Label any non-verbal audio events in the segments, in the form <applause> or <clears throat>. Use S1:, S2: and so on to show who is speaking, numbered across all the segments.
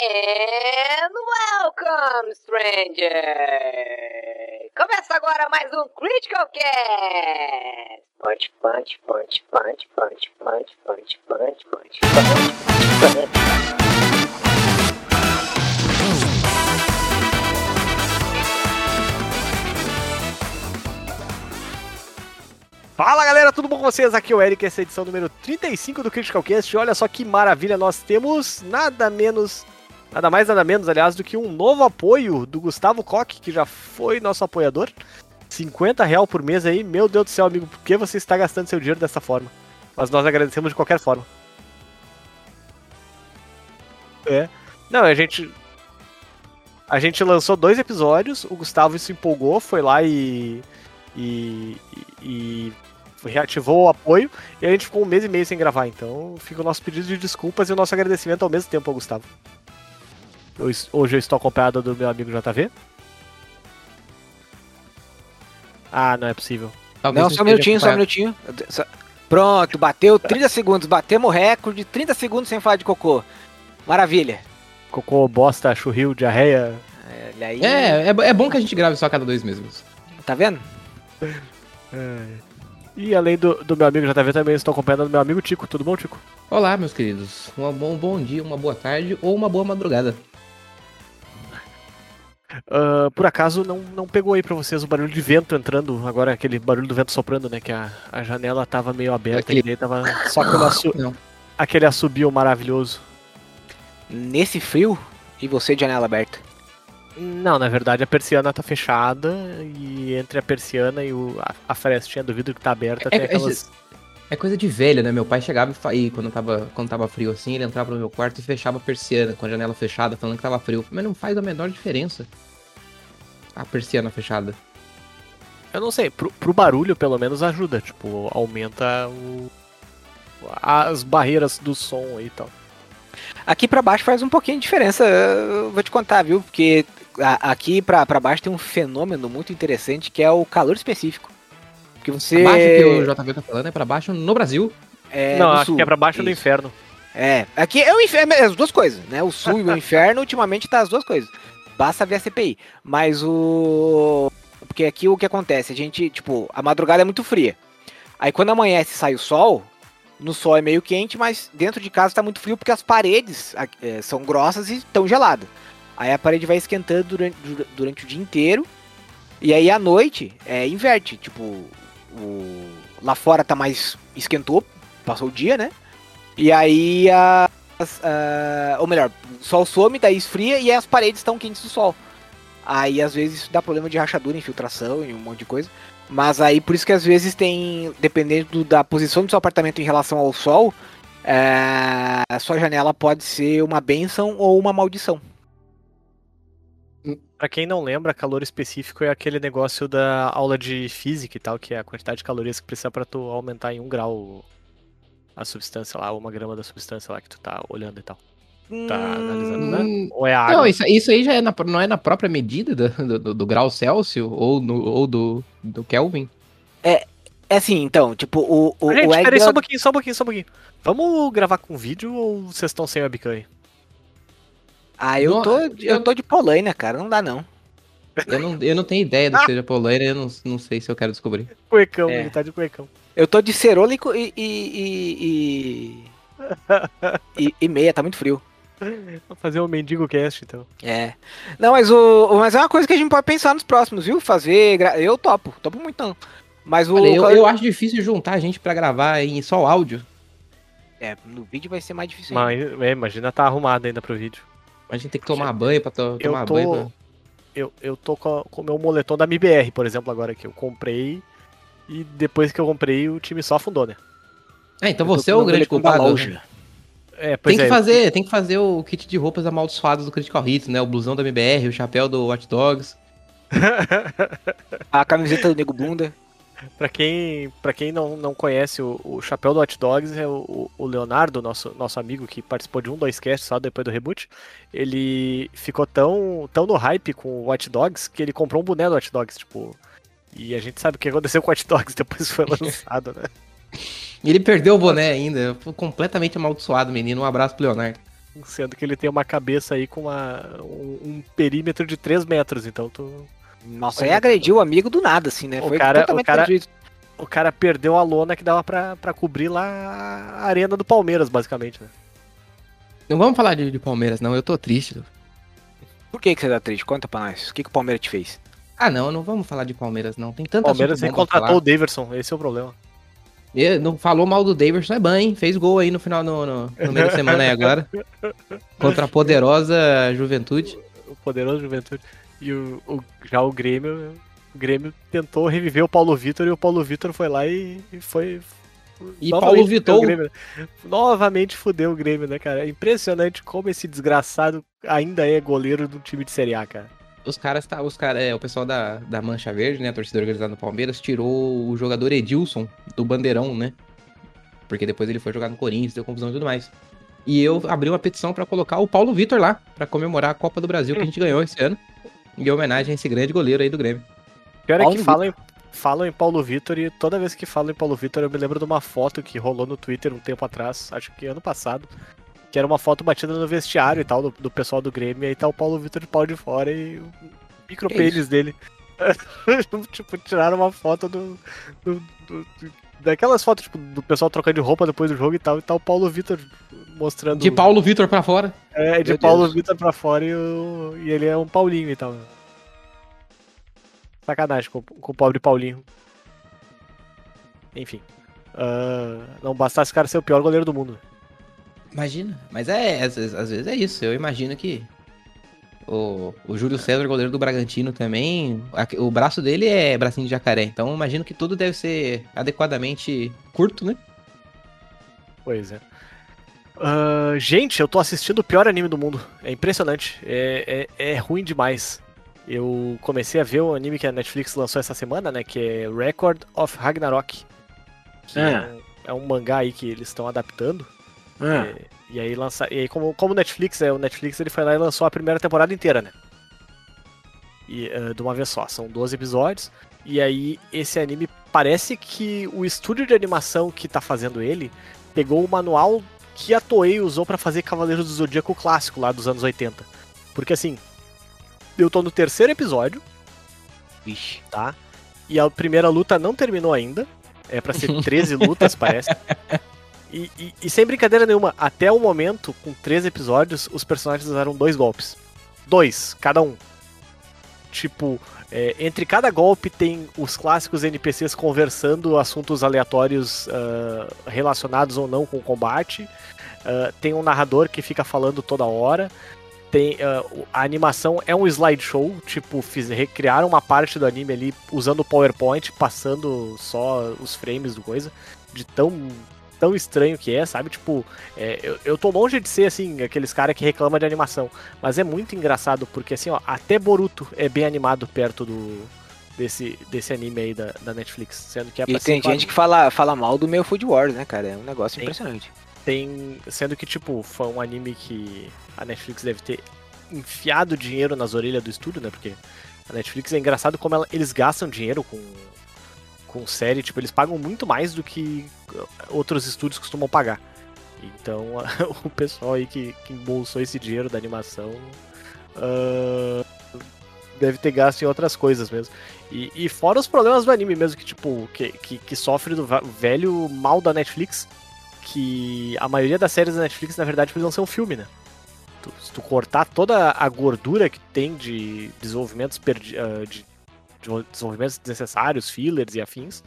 S1: And welcome, stranger! Começa agora mais um Critical Cast! Punch, punch, punch, punch, punch, punch, punch, punch, punch, punch.
S2: Fala galera, tudo bom com vocês? Aqui é o Eric, essa é a edição número 35 do Critical Cast. Olha só que maravilha, nós temos nada menos, nada mais, nada menos, aliás, do que um novo apoio do Gustavo Koch, que já foi nosso apoiador. 50 real por mês aí, meu Deus do céu, amigo, por que você está gastando seu dinheiro dessa forma? Mas nós agradecemos de qualquer forma. É. Não, a gente. A gente lançou dois episódios, o Gustavo se empolgou, foi lá e. E, e reativou o apoio e a gente ficou um mês e meio sem gravar. Então fica o nosso pedido de desculpas e o nosso agradecimento ao mesmo tempo ao Gustavo. Eu hoje eu estou acompanhado do meu amigo JV. Ah, não é possível.
S3: Não, só um minutinho, só um minutinho. Pronto, bateu 30 segundos, batemos o recorde, 30 segundos sem falar de cocô. Maravilha.
S2: Cocô, bosta, churril, diarreia.
S3: Olha aí.
S4: É, é, é bom que a gente grave só a cada dois meses.
S3: Tá vendo?
S2: E além do, do meu amigo JV, também estou acompanhado do meu amigo Tico. Tudo bom, Tico?
S4: Olá, meus queridos. Um bom, bom dia, uma boa tarde ou uma boa madrugada.
S2: Ah, por acaso não, não pegou aí pra vocês o barulho de vento entrando, agora aquele barulho do vento soprando, né? Que a, a janela tava meio aberta
S4: Aquele-
S2: e daí tava só aquele, assu
S4: Não.
S2: aquele assobio maravilhoso.
S3: Nesse frio e você de janela aberta.
S2: Não, na verdade a persiana tá fechada e entre a persiana e o, a, a frestinha do vidro que tá aberta
S4: É-
S2: tem
S4: é-
S2: aquelas.
S4: É coisa de velho, né? Meu pai chegava e, fa- e quando, tava, quando tava frio assim, ele entrava no meu quarto e fechava a persiana com a janela fechada, falando que tava frio. Mas não faz a menor diferença. A persiana fechada.
S2: Eu não sei, pro, pro barulho pelo menos ajuda, tipo, aumenta o, as barreiras do som aí e tal.
S3: Aqui pra baixo faz um pouquinho de diferença, eu vou te contar, viu? Porque a- aqui pra baixo tem um fenômeno muito interessante que é o calor específico. Porque você.
S4: Abaixo que o JV tá falando é pra baixo no Brasil.
S3: É,
S2: não, acho
S3: sul.
S2: que é pra baixo do
S3: Isso.
S2: inferno.
S3: É, aqui é o inferno, é as duas coisas, né? O sul e o <laughs> inferno, ultimamente tá as duas coisas. Basta ver a CPI. Mas o. Porque aqui o que acontece? A gente, tipo, a madrugada é muito fria. Aí quando amanhece e sai o sol, no sol é meio quente, mas dentro de casa tá muito frio porque as paredes é, são grossas e estão geladas. Aí a parede vai esquentando durante, dura- durante o dia inteiro. E aí à noite é, inverte. Tipo, o, lá fora tá mais. esquentou, passou o dia, né? E aí a, as- a- ou melhor, o sol some, daí esfria e as paredes estão quentes do sol. Aí às vezes dá problema de rachadura, infiltração e um monte de coisa. Mas aí por isso que às vezes tem, dependendo da posição do seu apartamento em relação ao sol, é, a sua janela pode ser uma benção ou uma maldição.
S2: Pra quem não lembra, calor específico é aquele negócio da aula de física e tal, que é a quantidade de calorias que precisa pra tu aumentar em um grau a substância lá, uma grama da substância lá que tu tá olhando e tal. Tá analisando, né?
S4: Hum,
S2: Ou é a água?
S4: Não, isso, isso aí já é na- não é na própria medida do, do- do grau Celsius ou, no- ou do, do Kelvin.
S3: É assim, então, tipo, o, o,
S2: Gente,
S3: o
S2: peraí,
S3: Edgar-
S2: só um pouquinho, só um pouquinho, só um pouquinho. Vamos gravar com vídeo ou vocês estão sem webcam aí?
S3: Ah, eu
S4: Não,
S3: tô,
S4: eu-
S3: eu tô de Polônia, cara, não dá não.
S4: Eu não, eu não tenho ideia do que <laughs> seja Polônia, eu não, não sei se eu quero descobrir.
S2: Cuecão,
S3: É.
S2: ele tá de cuecão.
S3: Eu tô de cerola e, e, e, e, <laughs> e- e meia, tá muito frio.
S2: Vamos fazer um mendigo cast, então.
S3: É. Não, mas o. Mas é uma coisa que a gente pode pensar nos próximos, viu? Fazer. gra- Eu topo, topo muito não. Mas o.
S4: Olha, eu, eu acho difícil juntar a gente pra gravar em só áudio.
S3: É, no vídeo vai ser mais difícil. ainda.
S2: Mas, é, imagina tá arrumado ainda pro vídeo.
S4: A gente tem que tomar banho pra to-
S2: Eu
S4: tomar
S2: tô-
S4: banho. Pra...
S2: Eu, eu tô com o meu moletom da MBR, por exemplo, agora que eu comprei. E depois que eu comprei, o time só afundou, né?
S4: Ah, então
S3: Eu
S4: você é o grande culpado. né?
S2: É, pois
S4: Tem que,
S2: é.
S4: fazer, tem que fazer o kit de roupas amaldiçoadas do Critical Hits, né? O blusão da MBR, o chapéu do Watch Dogs. <laughs>
S3: A camiseta do Nego Bunda.
S2: Pra quem, pra quem não, não conhece, o, o chapéu do Hot Dogs é o, o Leonardo, nosso, nosso amigo que participou de um, dois casts só depois do reboot. Ele ficou tão, tão no hype com o Hot Dogs que ele comprou um boné do Hot Dogs, tipo. E a gente sabe o que aconteceu com o Hot Dogs depois que foi lançado, né?
S4: E <laughs> ele perdeu o boné ainda. Foi completamente amaldiçoado, menino. Um abraço pro Leonardo.
S2: Sendo que ele tem uma cabeça aí com uma, um, um perímetro de 3 metros, então tu.
S3: Nossa, aí agrediu o amigo do nada, assim, né?
S2: O cara- o cara- O cara perdeu a lona que dava pra, pra cobrir lá a arena do Palmeiras, basicamente, né?
S4: Não vamos falar de, de Palmeiras, não. Eu tô triste.
S3: Por que, que você tá triste? Conta pra nós. O que, que o Palmeiras te fez?
S4: Ah, não, não vamos falar de Palmeiras, não. Tem
S2: O
S4: tanta
S2: Palmeiras nem contratou o. Daverson, esse é o problema.
S4: E Não falou mal do Davidson, é bom, hein? Fez gol aí no final, no, no, no meio da semana aí agora. <laughs> Contra a poderosa Juventude.
S2: O poderoso Juventude. E o, o- já o Grêmio. O Grêmio tentou reviver o Paulo Vitor e o Paulo Vitor foi lá e, e foi.
S4: E Paulo Vitor-
S2: Grêmio, né? Novamente fudeu o Grêmio, né, cara? É impressionante como esse desgraçado ainda é goleiro do time de Série A, cara.
S4: Os caras, tá, os cara, é, o pessoal da, da Mancha Verde, né, a torcida organizada do Palmeiras, tirou o jogador Edilson do Bandeirão, né? Porque depois ele foi jogar no Corinthians, deu confusão e tudo mais. E eu abri uma petição pra colocar o Paulo Vitor lá, pra comemorar a Copa do Brasil que a gente <laughs> ganhou esse ano, em homenagem a esse grande goleiro aí do Grêmio.
S2: Pior é
S3: Paulo
S2: que falam em, falam em Paulo Vitor e toda vez que falam em Paulo Vitor eu me lembro de uma foto que rolou no Twitter um tempo atrás, acho que ano passado, que era uma foto batida no vestiário e tal, do, do pessoal do Grêmio, e aí tá o Paulo Vitor de pau de fora e o micro pênis dele. <laughs> tipo, tiraram uma foto do, do- do- do- Daquelas fotos, tipo, do pessoal trocando de roupa depois do jogo e tal, e tá o Paulo Vitor mostrando.
S4: De Paulo Vitor pra fora.
S2: É, de
S3: Meu
S2: Paulo
S3: Deus.
S2: Vitor pra fora e, o- e ele é um Paulinho e tal. Sacanagem com, com o pobre Paulinho. Enfim. Ah, não bastasse o cara ser o pior goleiro do mundo.
S4: Imagina. Mas é, às vezes, às vezes é isso. Eu imagino que o, o Júlio César, goleiro do Bragantino também, a- o braço dele é bracinho de jacaré. Então eu imagino que tudo deve ser adequadamente curto, né?
S2: Pois é. Ah, gente, eu tô assistindo o pior anime do mundo. É impressionante. É, é, é ruim demais. Eu comecei a ver o anime que a Netflix lançou essa semana, né? Que é Record of Ragnarok. Que é, um, é um mangá aí que eles estão adaptando.
S3: Ah,
S2: É, e aí lança, e aí como como o Netflix é o Netflix ele foi lá e lançou a primeira temporada inteira, né? E eh, de uma vez só, são 12 episódios. E aí esse anime parece que o estúdio de animação que tá fazendo ele pegou o manual que a Toei usou pra fazer Cavaleiros do Zodíaco clássico lá dos anos 80. Porque assim, eu tô no terceiro episódio,
S3: vixe.
S2: tá? E a primeira luta não terminou ainda. É pra ser <laughs> 13 lutas, parece. E, e- e sem brincadeira nenhuma, até o momento, com 13 episódios, os personagens usaram dois golpes. Dois, cada um. Tipo, é, entre cada golpe tem os clássicos NPCs conversando assuntos aleatórios ah, relacionados ou não com o combate. Ah, tem um narrador que fica falando toda hora. Tem, o- a animação é um slideshow, tipo, fiz, recriaram uma parte do anime ali usando o PowerPoint, passando só os frames do coisa, de tão, tão estranho que é, sabe? Tipo, é, eu, eu tô longe de ser, assim, aqueles caras que reclamam de animação, mas é muito engraçado, porque, assim, ó, até Boruto é bem animado perto do desse, desse anime aí da, da Netflix, sendo que é pra
S3: E tem gente que fala, fala mal do meu Food Wars, né, cara? É um negócio
S2: Tem.
S3: impressionante.
S2: tem. Sendo que, tipo, foi um anime que a Netflix deve ter enfiado dinheiro nas orelhas do estúdio, né? Porque a Netflix é engraçado como ela- eles gastam dinheiro com, com série, tipo, eles pagam muito mais do que uh, outros estúdios costumam pagar. Então, <laughs> o pessoal aí que, que embolsou esse dinheiro da animação ah, deve ter gasto em outras coisas mesmo. E, e fora os problemas do anime mesmo, que, tipo, que, que, que sofre do velho mal da Netflix, que a maioria das séries da Netflix, na verdade, precisam ser um filme, né? Tu- se tu cortar toda a gordura que tem de desenvolvimentos, perdi, de, de desenvolvimentos desnecessários, fillers e afins,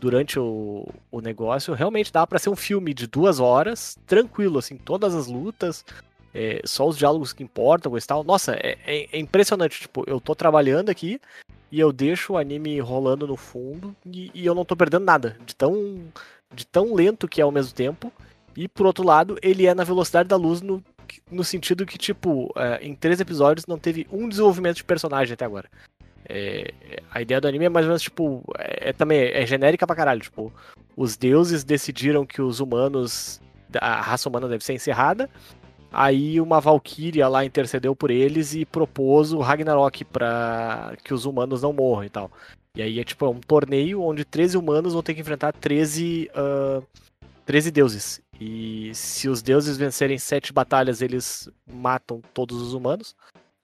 S2: durante o, o negócio, realmente dá pra ser um filme de duas horas, tranquilo, assim, todas as lutas, é, só os diálogos que importam, e tal. Nossa, é, é- é impressionante, tipo, eu tô trabalhando aqui e eu deixo o anime rolando no fundo e, e eu não tô perdendo nada, de tão, de tão lento que é ao mesmo tempo, e por outro lado, ele é na velocidade da luz no, no sentido que, tipo, é, em três episódios não teve um desenvolvimento de personagem até agora. É, a ideia do anime é mais ou menos, tipo, é, é também é genérica pra caralho. Tipo, os deuses decidiram que os humanos, a raça humana deve ser encerrada. Aí uma valquíria lá intercedeu por eles e propôs o Ragnarok pra que os humanos não morram e tal. E aí é tipo é um torneio onde 13 humanos vão ter que enfrentar 13 ah, 13 deuses. E se os deuses vencerem sete batalhas, eles matam todos os humanos.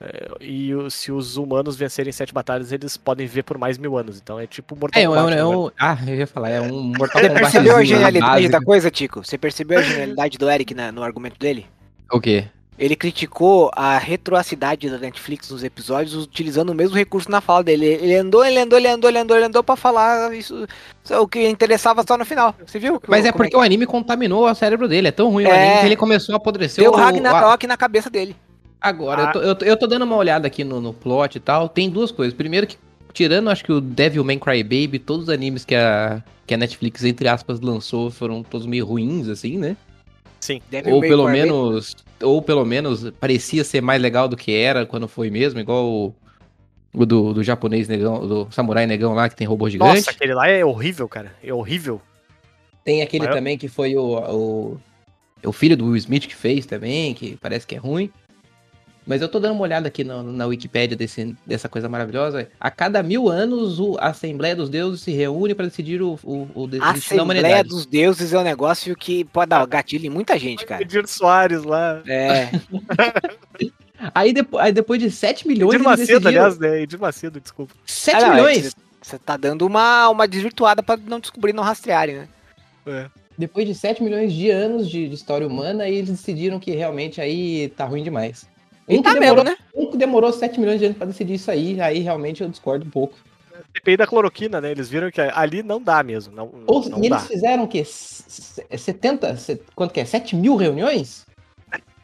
S2: É, e o- se os humanos vencerem sete batalhas, eles podem viver por mais mil anos. Então é tipo Mortal
S4: É, é, um-
S2: Kombat.
S4: é
S2: né?
S4: um- Ah, eu ia falar, é um Mortal
S3: Você
S4: Kombat.
S3: percebeu a genialidade da coisa, Tico? Você percebeu a genialidade do Eric na- no argumento dele?
S4: O quê?
S3: Ele criticou a retroacidade da Netflix nos episódios utilizando o mesmo recurso na fala dele. Ele andou, ele andou, ele andou, ele andou, ele andou pra falar isso, o que interessava só no final. Você viu?
S4: Mas é porque o anime contaminou o cérebro dele. É tão ruim o
S3: É.
S4: anime que ele começou a apodrecer
S3: Deu
S4: o...
S3: Ragnarok na cabeça dele.
S4: Agora,
S2: Ah.
S4: eu, tô, eu, tô, eu tô dando uma olhada aqui no, no plot e tal. Tem duas coisas. Primeiro que, tirando, acho que o Devilman Crybaby, todos os animes que a, que a Netflix, entre aspas, lançou foram todos meio ruins, assim, né?
S3: Devil
S4: Ou
S3: May
S4: pelo
S3: Cry
S4: menos. Ou pelo menos parecia ser mais legal do que era quando foi mesmo, igual o, o do, do japonês negão, do samurai negão lá que tem robô gigante.
S2: Nossa, aquele lá é horrível, cara. É horrível.
S4: Tem aquele
S2: Maior-
S4: também que foi o, o, o filho do Will Smith que fez também, que parece que é ruim. Mas eu tô dando uma olhada aqui na, na Wikipédia desse, dessa coisa maravilhosa. A cada mil anos, o- a Assembleia dos Deuses se reúne para decidir o, o, o
S3: A
S4: destino da
S3: Assembleia
S4: humanidade.
S3: dos Deuses é um negócio que pode dar gatilho em muita gente, cara.
S2: Edir Soares lá.
S3: É. <laughs>
S4: Aí, depo- aí depois de 7 milhões.
S2: Edir
S4: eles
S2: Macedo,
S4: decidiram-
S2: aliás, né? Edir Macedo, desculpa.
S4: 7
S3: Ah, não, é
S4: milhões!
S3: Você tá dando uma, uma desvirtuada pra não descobrir, não rastrearem, né?
S2: É.
S4: Depois de 7 milhões de anos de, de história humana, aí eles decidiram que realmente aí tá ruim demais.
S3: E
S4: Um
S3: tá
S4: que
S3: mesmo,
S4: demorou,
S3: né?
S4: um que demorou 7 milhões de anos pra decidir isso aí, aí realmente eu discordo um pouco.
S2: CPI da cloroquina, né? Eles viram que ali não dá mesmo. Não,
S4: Ou,
S2: não
S4: e
S2: dá.
S4: eles fizeram o quê? S- s- 70? se- Quanto que é? 7 mil reuniões?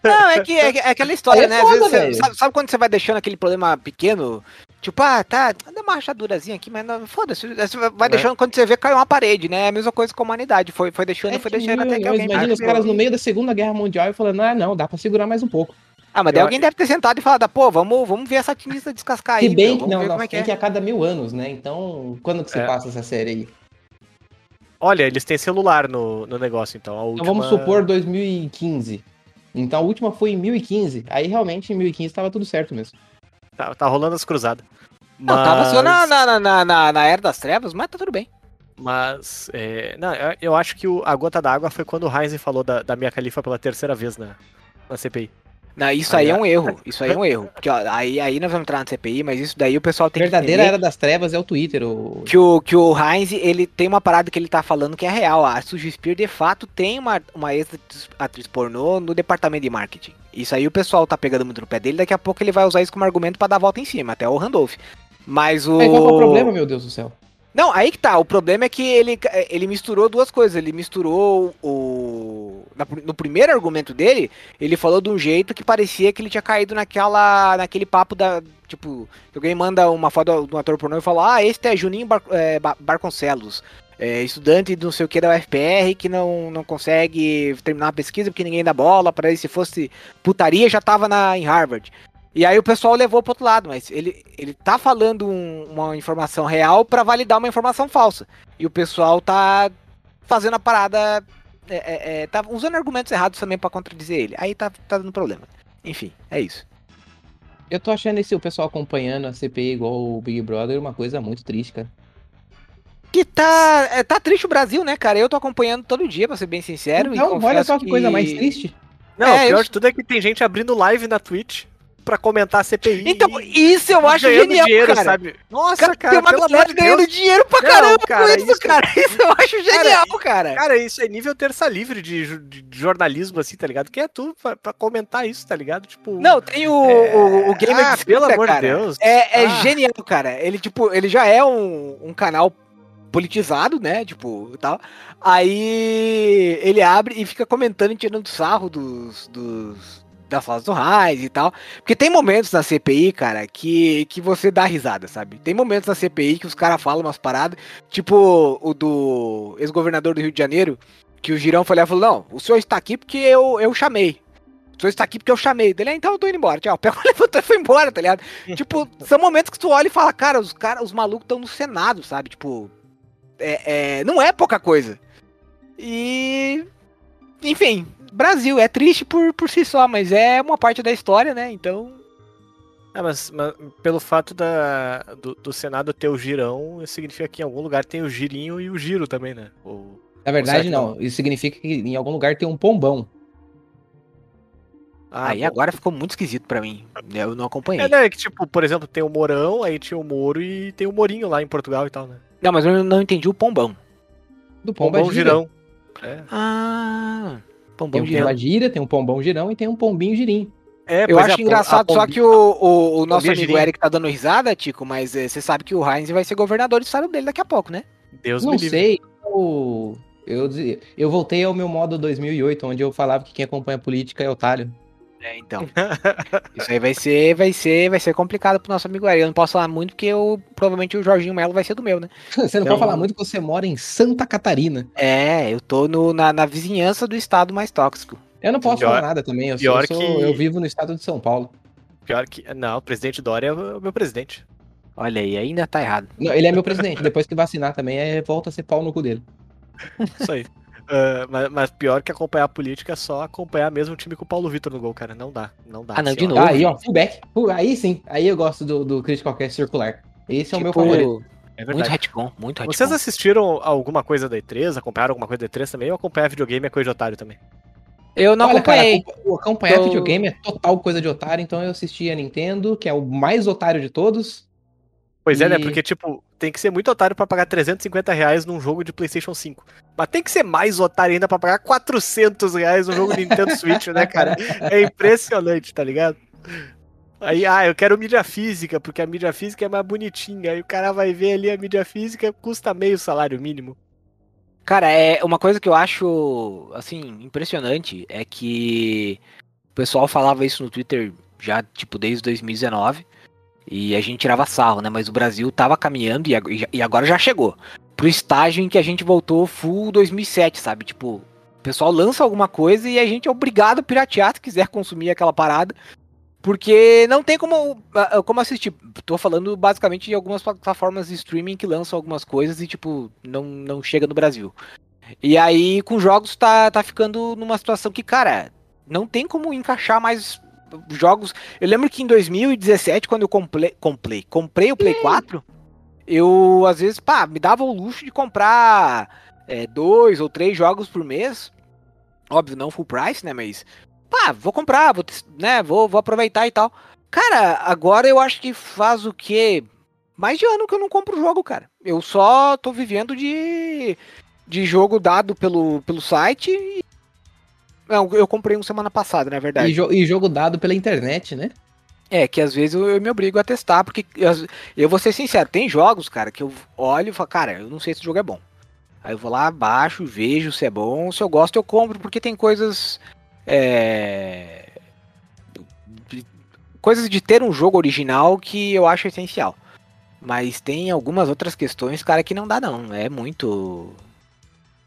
S3: Não, é que é, é aquela história,
S4: é
S3: né? Às
S4: foda,
S3: vezes sabe, sabe quando você vai deixando aquele problema pequeno? Tipo, ah, tá, dá uma rachadurazinha aqui, mas foda-se. Você vai
S2: É.
S3: deixando quando você vê caiu uma parede, né? É a mesma coisa com a humanidade. Foi, foi deixando,
S4: 7
S3: foi
S4: mil
S3: deixando até que alguém.
S4: Imagina os caras no meio da Segunda Guerra Mundial e falando, ah, não, dá pra segurar mais um pouco.
S3: Ah, mas daí
S2: Eu-
S3: alguém deve ter sentado e falado, pô, vamos, vamos ver essa tinta descascar aí.
S4: Se bem que não,
S3: ver
S4: não,
S3: como é que
S4: tem
S3: é.
S4: que a cada mil anos, né? Então, quando que se
S2: É.
S4: passa essa série aí?
S2: Olha, eles têm celular no, no negócio, então. A
S4: Então
S2: última...
S4: vamos supor 2015. Então a última foi em 2015. Aí realmente em 2015 tava tudo certo mesmo.
S2: Tá, tá rolando as cruzadas.
S3: Não, tava só na,
S2: Mas-
S3: na, na, na, na Era das Trevas, mas tá tudo bem.
S2: Mas, é, não, eu- acho que o- a gota d'água foi quando o Heinz falou da, da Mia Khalifa pela terceira vez na, na CPI.
S3: Não, isso aí é um erro. Isso aí é um erro. Porque, ó, aí, aí nós vamos entrar na CPI, mas isso daí o pessoal tem
S4: Verdadeira
S3: que entender.
S4: Era das Trevas é o Twitter. O...
S3: Que o, que o Heinz, ele tem uma parada que ele tá falando que é real. A Suzy Spear, de fato, tem uma, uma ex-atriz pornô no departamento de marketing. Isso aí o pessoal tá pegando muito no pé dele. Daqui a pouco ele vai usar isso como argumento pra dar a volta em cima, até o Randolph. Mas o.
S4: Mas qual é o problema, meu Deus do céu?
S3: Não, aí que tá. O problema é que ele, ele misturou duas coisas. Ele misturou o. no primeiro argumento dele, ele falou de um jeito que parecia que ele tinha caído naquela. naquele papo da. Tipo, alguém manda uma foto de um ator pornô e fala: Ah, esse é Juninho Bar, é, Ba- Barconcelos. é, estudante de não sei o que da UFPR que não, não consegue terminar a pesquisa porque ninguém dá bola. Para ele, se fosse putaria, já tava na, em Harvard. E aí o pessoal levou pro outro lado, mas ele, ele tá falando um- uma informação real pra validar uma informação falsa. E o pessoal tá fazendo a parada. é, é, é, tá usando argumentos errados também pra contradizer ele. Aí tá, tá dando problema. Enfim, é isso.
S4: Eu tô achando esse o pessoal acompanhando a CPI igual o Big Brother uma coisa muito triste, cara.
S3: Que tá. é, tá triste o Brasil, né, cara? Eu tô acompanhando todo dia, pra ser bem sincero. e
S4: Então, olha só que coisa mais triste.
S2: Não,
S3: É,
S2: o pior
S3: eu-
S2: de tudo é que tem gente abrindo live na Twitch pra comentar a CPI.
S3: Então, isso eu
S2: e
S3: acho genial,
S2: dinheiro,
S3: cara.
S2: sabe? Nossa,
S3: Cara,
S2: cara,
S3: tem uma
S2: pelo amor de
S3: ganhando
S2: Deus.
S3: dinheiro pra
S2: Não,
S3: caramba
S2: cara,
S3: com isso,
S2: isso-
S3: cara. <laughs> Isso eu acho genial, cara.
S2: Cara, isso é nível terça livre de, de jornalismo, assim, tá ligado? Quem é tu pra, pra comentar isso, tá ligado? Tipo.
S3: Não, tem o,
S2: É,
S3: o, o Gamer
S2: ah, pelo amor de
S3: cara.
S2: Deus.
S3: É, é
S2: Ah.
S3: genial, cara. Ele, tipo, ele já é um, um canal politizado, né? Tipo, tal. Aí ele abre e fica comentando e tirando sarro dos, dos das falas do Raiz e tal. Porque tem momentos na CPI, cara, que, que você dá risada, sabe? Tem momentos na CPI que os caras falam umas paradas, tipo o do ex-governador do Rio de Janeiro, que o Girão foi lá e falou: Não, o senhor está aqui porque eu, eu chamei. O senhor está aqui porque eu chamei. Dele, ah, então eu tô indo embora. Tchau. <laughs> Pegou, levantou e foi embora, tá ligado? <laughs> tipo, são momentos que tu olha e fala, cara, os, cara, os malucos estão no Senado, sabe? Tipo, é, é, não é pouca coisa. E. Enfim, Brasil, é triste por, por si só, mas é uma parte da história, né? Então.
S2: Ah, mas, mas pelo fato da, do, do Senado ter o girão, significa que em algum lugar tem o girinho e o giro também, né? O,
S4: Na verdade,
S2: que
S4: não. Isso significa que em algum lugar tem um pombão.
S2: Ah,
S3: aí
S2: bom.
S3: agora ficou muito esquisito pra mim. Eu não acompanhei.
S2: É, né, que tipo, por exemplo, tem o Morão, aí tinha o Moro e tem o Morinho lá em Portugal e tal, né?
S3: Não, mas eu não entendi o pombão.
S4: Do pombo
S2: Pombão
S4: gira.
S2: girão. É,
S3: Ah,
S4: Tem um
S3: de
S4: pomba gira, tem um pombão girão e tem um pombinho girim.
S2: É,
S3: Eu
S2: é,
S3: acho
S2: pom-
S3: engraçado só que o, o, o nosso amigo
S2: girinha.
S3: Eric tá dando risada, Tico, mas eh, você sabe que o Heinz vai ser governador do estado dele daqui a pouco, né?
S2: Deus
S4: Não
S2: me livre.
S4: sei. Eu, eu, eu voltei ao meu modo 2008, onde eu falava que quem acompanha política é otário.
S3: É, então. <laughs> Isso aí vai ser, vai ser, vai ser complicado pro nosso amigo Eric. Eu não posso falar muito porque eu, provavelmente o Jorginho Melo vai ser do meu, né? <laughs>
S4: Você não
S3: Então-
S4: pode falar muito que você mora em Santa Catarina.
S3: É, eu tô no, na, na vizinhança do estado mais tóxico.
S4: Eu não posso
S2: Pior-
S4: falar nada também. Eu, sou,
S2: pior
S4: eu, sou-
S2: que-
S4: eu vivo no estado de São Paulo.
S2: Pior que. Não, o presidente Dória é o meu presidente.
S3: Olha aí, ainda tá errado.
S4: Não, ele é meu presidente. Depois que vacinar também, é, volta a ser pau no cu dele.
S2: Isso aí. <laughs> Ah, mas, mas pior que acompanhar a política é só acompanhar mesmo o time com o Paulo Vitor no gol, cara. Não dá. Não dá.
S3: Ah, não,
S2: assim,
S3: de novo.
S4: Aí, ó, fullback. Fu- Aí sim. Aí eu gosto do, do Critical Cast circular. Esse é o meu
S3: Tipo,
S4: favorito.
S2: É
S3: Muito retcon, muito retcon.
S2: Vocês assistiram alguma coisa da E3? Acompanharam alguma coisa da E3 também? Ou acompanhar videogame é coisa de otário também?
S3: Eu não
S4: Olha, cara,
S3: acompanhei.
S4: acompa- o acompanhar
S3: Tô-
S4: videogame é total coisa de otário, então eu assisti a Nintendo, que é o mais otário de todos.
S2: Pois é, né?
S4: E-
S2: Porque, tipo, tem que ser muito otário pra pagar 350 reais num jogo de PlayStation 5. Mas tem que ser mais otário ainda pra pagar 400 reais num jogo Nintendo <laughs> Switch, né, cara? É impressionante, tá ligado? Aí, ah, eu quero mídia física, porque a mídia física é mais bonitinha. Aí o cara vai ver ali a mídia física, custa meio salário mínimo.
S3: Cara, é uma coisa que eu acho, assim, impressionante é que o pessoal falava isso no Twitter já, tipo, desde 2019 e a gente tirava sarro, né? Mas o Brasil tava caminhando e agora já chegou pro estágio em que a gente voltou full 2007, sabe? Tipo, o pessoal lança alguma coisa e a gente é obrigado a piratear se quiser consumir aquela parada. Porque não tem como, como assistir. Tô falando basicamente de algumas plataformas de streaming que lançam algumas coisas e, tipo, não, não chega no Brasil. E aí, com jogos, tá, tá ficando numa situação que, cara, não tem como encaixar mais jogos. Eu lembro que em 2017, quando eu comprei, comprei, comprei o Play 4, eu, às vezes, pá, me dava o luxo de comprar é, dois ou três jogos por mês. Óbvio, não full price, né? Mas, pá, vou comprar, vou, né, vou, vou aproveitar e tal. Cara, agora eu acho que faz o quê? Mais de ano que eu não compro jogo, cara. Eu só tô vivendo de, de jogo dado pelo, pelo site. E... Não, eu comprei um semana passada, na verdade.
S4: E, jo- e jogo dado pela internet, né?
S3: É, que às vezes eu, eu me obrigo a testar, porque eu, eu vou ser sincero, tem jogos, cara, que eu olho e falo, cara, eu não sei se o jogo é bom. Aí eu vou lá, baixo, vejo se é bom, se eu gosto eu compro, porque tem coisas. É, de- coisas de ter um jogo original que eu acho essencial. Mas tem algumas outras questões, cara, que não dá não. É muito.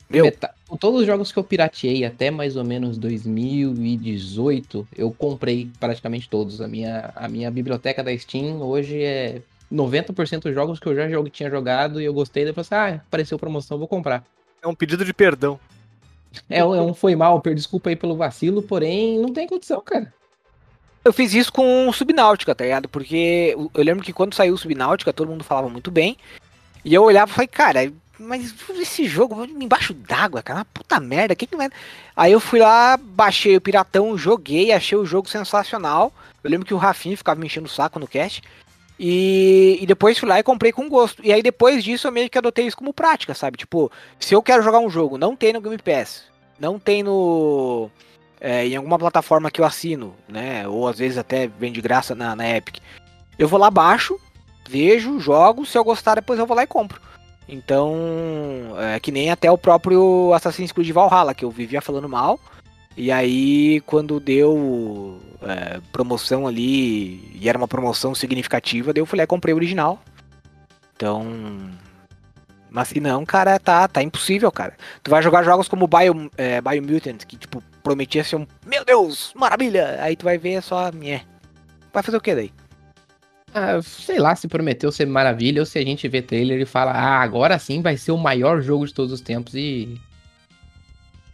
S3: Meu,
S4: Todos os jogos que eu pirateei até mais ou menos 2018, eu comprei praticamente todos. A minha, a minha biblioteca da Steam hoje é 90% dos jogos que eu já jogo, tinha jogado e eu gostei. Depois, ah, apareceu promoção, vou comprar.
S2: É um pedido de perdão.
S4: É, um- é um foi mal, per- desculpa aí pelo vacilo, porém não tem condição, cara.
S3: Eu fiz isso com o Subnáutica, tá ligado? Porque eu- eu lembro que quando saiu o Subnáutica, todo mundo falava muito bem. E eu olhava e falei, cara, mas esse jogo embaixo d'água, cara, uma puta merda, que que. Aí eu fui lá, baixei o Piratão, joguei, achei o jogo sensacional. Eu lembro que o Rafinha ficava me enchendo o saco no cast. E, e depois fui lá e comprei com gosto. E aí depois disso eu meio que adotei isso como prática, sabe? Tipo, se eu quero jogar um jogo, não tem no Game Pass, não tem no é, em alguma plataforma que eu assino, né? Ou às vezes até vem de graça na, na Epic. Eu vou lá baixo, vejo, jogo, se eu gostar, depois eu vou lá e compro. Então, é que nem até o próprio Assassin's Creed Valhalla, que eu vivia falando mal. E aí, quando deu é, promoção ali, e era uma promoção significativa, daí eu e comprei o original. Então. Mas se não, cara, tá, tá impossível, cara. Tu vai jogar jogos como Bio, é, Biomutant, que, tipo, prometia ser um. Meu Deus, maravilha! Aí tu vai ver só. Nhé. Vai fazer o que daí?
S4: Ah, sei lá se prometeu ser maravilha ou se a gente vê trailer e fala, ah, agora sim vai ser o maior jogo de todos os tempos e.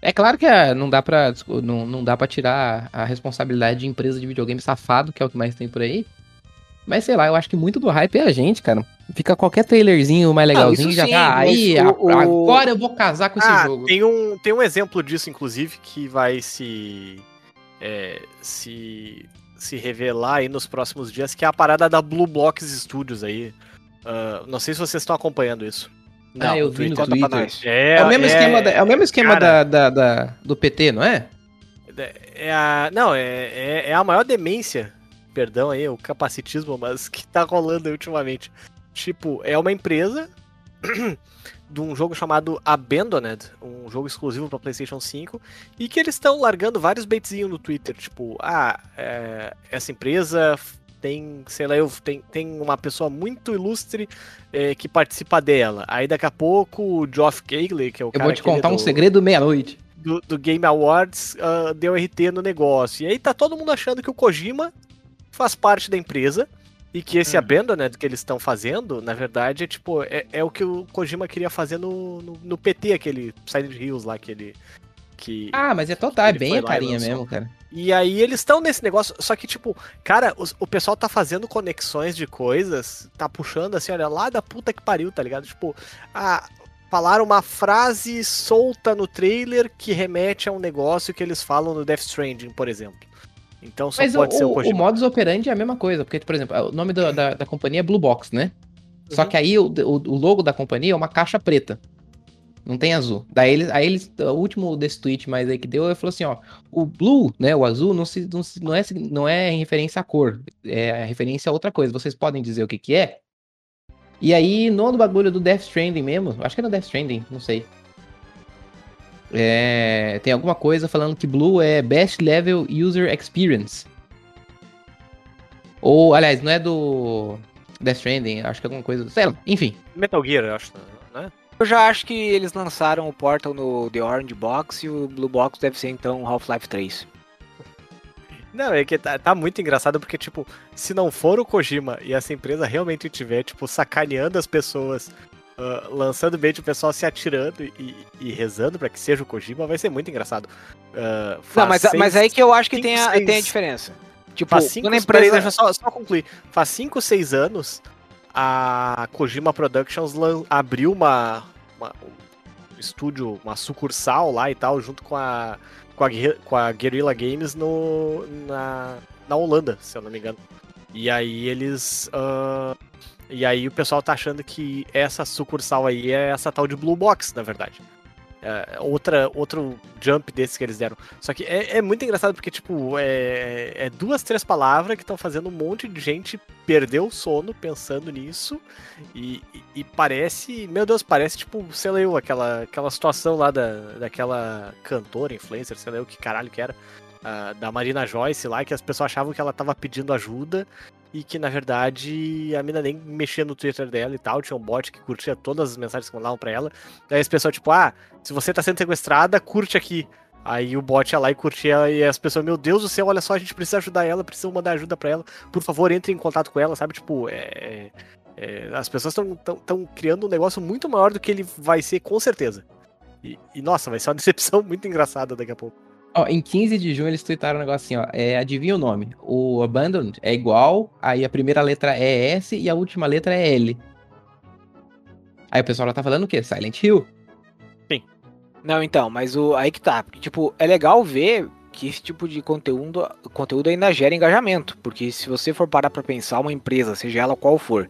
S4: É claro que ah, não dá pra, não, não dá pra tirar a responsabilidade de empresa de videogame safado, que é o que mais tem por aí. Mas sei lá, eu acho que muito do hype é a gente, cara. Fica qualquer trailerzinho mais legalzinho
S3: isso
S4: já.
S3: sim,
S4: ah,
S3: mas
S4: aí,
S3: o-
S4: agora eu vou casar com esse
S2: Ah,
S4: jogo.
S2: tem um, tem um exemplo disso, inclusive, que vai se, é, se, se revelar aí nos próximos dias, que é a parada da Blue Blocks Studios aí. Ah, não sei se vocês estão acompanhando isso.
S4: Ah, eu
S2: no
S4: vi no
S2: Twitter.
S3: Pra
S4: Twitter.
S2: É,
S4: É o mesmo esquema, da- é o mesmo esquema
S2: cara.
S4: da, da- da- do PT, não é?
S2: É a, não, é, é, é a maior demência, perdão aí, o capacitismo, mas <laughs> que tá rolando ultimamente. Tipo, é uma empresa <clears throat> de um jogo chamado Abandoned, um jogo exclusivo para PlayStation 5, e que eles estão largando vários baitzinhos no Twitter, tipo, ah, é, essa empresa tem, sei lá, eu, tem, tem uma pessoa muito ilustre é, que participa dela. Aí daqui a pouco o Geoff Keighley, que é o
S4: Eu
S2: cara
S4: vou te contar um
S2: do-
S4: segredo meia-noite.
S2: do, do Game Awards ah, deu RT no negócio. E aí tá todo mundo achando que o Kojima faz parte da empresa e que esse
S3: Hum.
S2: Abandoned que eles estão fazendo, na verdade, é tipo, é, é o que o Kojima queria fazer no, no, no PT, aquele Silent Hills lá, aquele. Que...
S4: Ah, mas é total, é bem a carinha mesmo, cara.
S2: E aí eles estão nesse negócio, só que tipo, cara, os- o, pessoal tá fazendo conexões de coisas, tá puxando assim, olha, lá da puta que pariu, tá ligado? Tipo, ah, falaram uma frase solta no trailer que remete a um negócio que eles falam no Death Stranding, por exemplo. Então só
S4: Mas o,
S2: pode ser o
S4: o, o
S2: Kojima.
S4: modus operandi é a mesma coisa, porque, por exemplo, o nome do- da, da companhia é Blue Box, né? Só
S2: Uhum.
S4: que aí o, o, o logo da companhia é uma caixa preta. Não tem azul. Daí eles, aí eles, o último desse tweet mais aí que deu, ele falou assim, ó, o blue, né, o azul, não, se, não, se- não, é, não é em referência à cor, é referência a outra coisa. Vocês podem dizer o que que é? E aí, no bagulho do Death Stranding mesmo, acho que é no Death Stranding, não sei. É, tem alguma coisa falando que Blue é Best Level User Experience. Ou, aliás, não é do Death Stranding, acho que é alguma coisa. Sei lá, enfim.
S2: Metal Gear, eu acho, né?
S3: Eu já acho que eles lançaram o Portal no The Orange Box e o Blue Box deve ser então Half-Life 3.
S2: Não, é que tá, tá muito engraçado porque, tipo, se não for o Kojima e essa empresa realmente tiver, tipo, sacaneando as pessoas, ah, lançando bait, o pessoal se atirando e, e rezando pra que seja o Kojima, vai ser muito engraçado. Ah,
S3: Não, mas,
S2: seis-
S3: mas aí que eu acho que
S2: cinco,
S3: tem a,
S2: seis-
S3: tem a diferença. Tipo,
S2: Faz cinco,
S3: quando a empresa...
S2: deixa eu só, só concluir. Faz 5, 6 anos, a Kojima Productions lan- abriu uma, uma- um estúdio, uma sucursal lá e tal, junto com a, com a, com a Guerrilla Games no, na, na Holanda, se eu não me engano. E aí eles. ah, e aí o pessoal tá achando que essa sucursal aí é essa tal de Blue Box, na verdade. É, outra, outro jump desse que eles deram. Só que é, é muito engraçado porque, tipo, é, é duas, três palavras que estão fazendo um monte de gente perder o sono pensando nisso. E, e- e parece, meu Deus, parece tipo, sei lá, eu, aquela, aquela situação lá da, daquela cantora, influencer, sei lá, eu, que caralho que era, ah, da Marina Joyce lá, que as pessoas achavam que ela tava pedindo ajuda e que na verdade a mina nem mexia no Twitter dela e tal, tinha um bot que curtia todas as mensagens que mandavam pra ela. Daí as pessoas, tipo, ah, se você tá sendo sequestrada, curte aqui. Aí o bot ia lá e curtia, e as pessoas, meu Deus do céu, olha só, a gente precisa ajudar ela, precisa mandar ajuda pra ela. Por favor, entre em contato com ela, sabe? Tipo, é. é, as pessoas estão tão, tão criando um negócio muito maior do que ele vai ser, com certeza. E, e, nossa, vai ser uma <laughs> decepção muito engraçada daqui a pouco.
S4: Ó, em 15 de junho eles tweetaram um negócio assim, ó. É, adivinha o nome? O Abandoned é igual, aí a primeira letra é S e a última letra é L. Aí o pessoal lá tá falando o quê? Silent Hill.
S3: Não, então, mas o aí que tá. Porque, tipo, é legal ver que esse tipo de conteúdo, conteúdo ainda gera engajamento. Porque se você for parar pra pensar, uma empresa, seja ela qual for,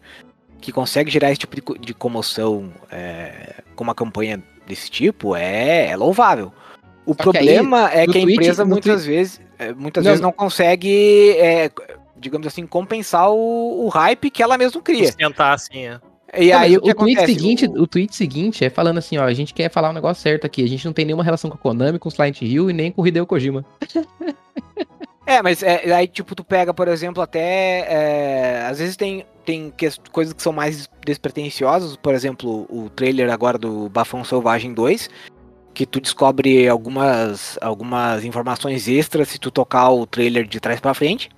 S3: que consegue gerar esse tipo de, de comoção é, com uma campanha desse tipo, é, é louvável. O
S4: Só que aí,
S3: problema é que a empresa muitas vezes é, muitas
S4: Não,
S3: vezes não consegue, é, digamos assim, compensar o, o hype que ela mesma cria.
S2: Sustentar assim, é.
S3: E
S4: Não,
S3: aí o que
S4: tweet
S3: acontece?
S4: seguinte,
S3: O-
S4: o... tweet seguinte é falando assim, ó, a gente quer falar um negócio certo aqui, a gente não tem nenhuma relação com a Konami, com o Silent Hill e nem com o Hideo Kojima. <laughs>
S3: É, mas é, aí, tipo, tu pega, por exemplo, até. é, às vezes tem, tem ques- coisas que são mais despretensiosas, por exemplo, o trailer agora do Bafão Selvagem 2, que tu descobre algumas, algumas informações extras se tu tocar o trailer de trás pra frente.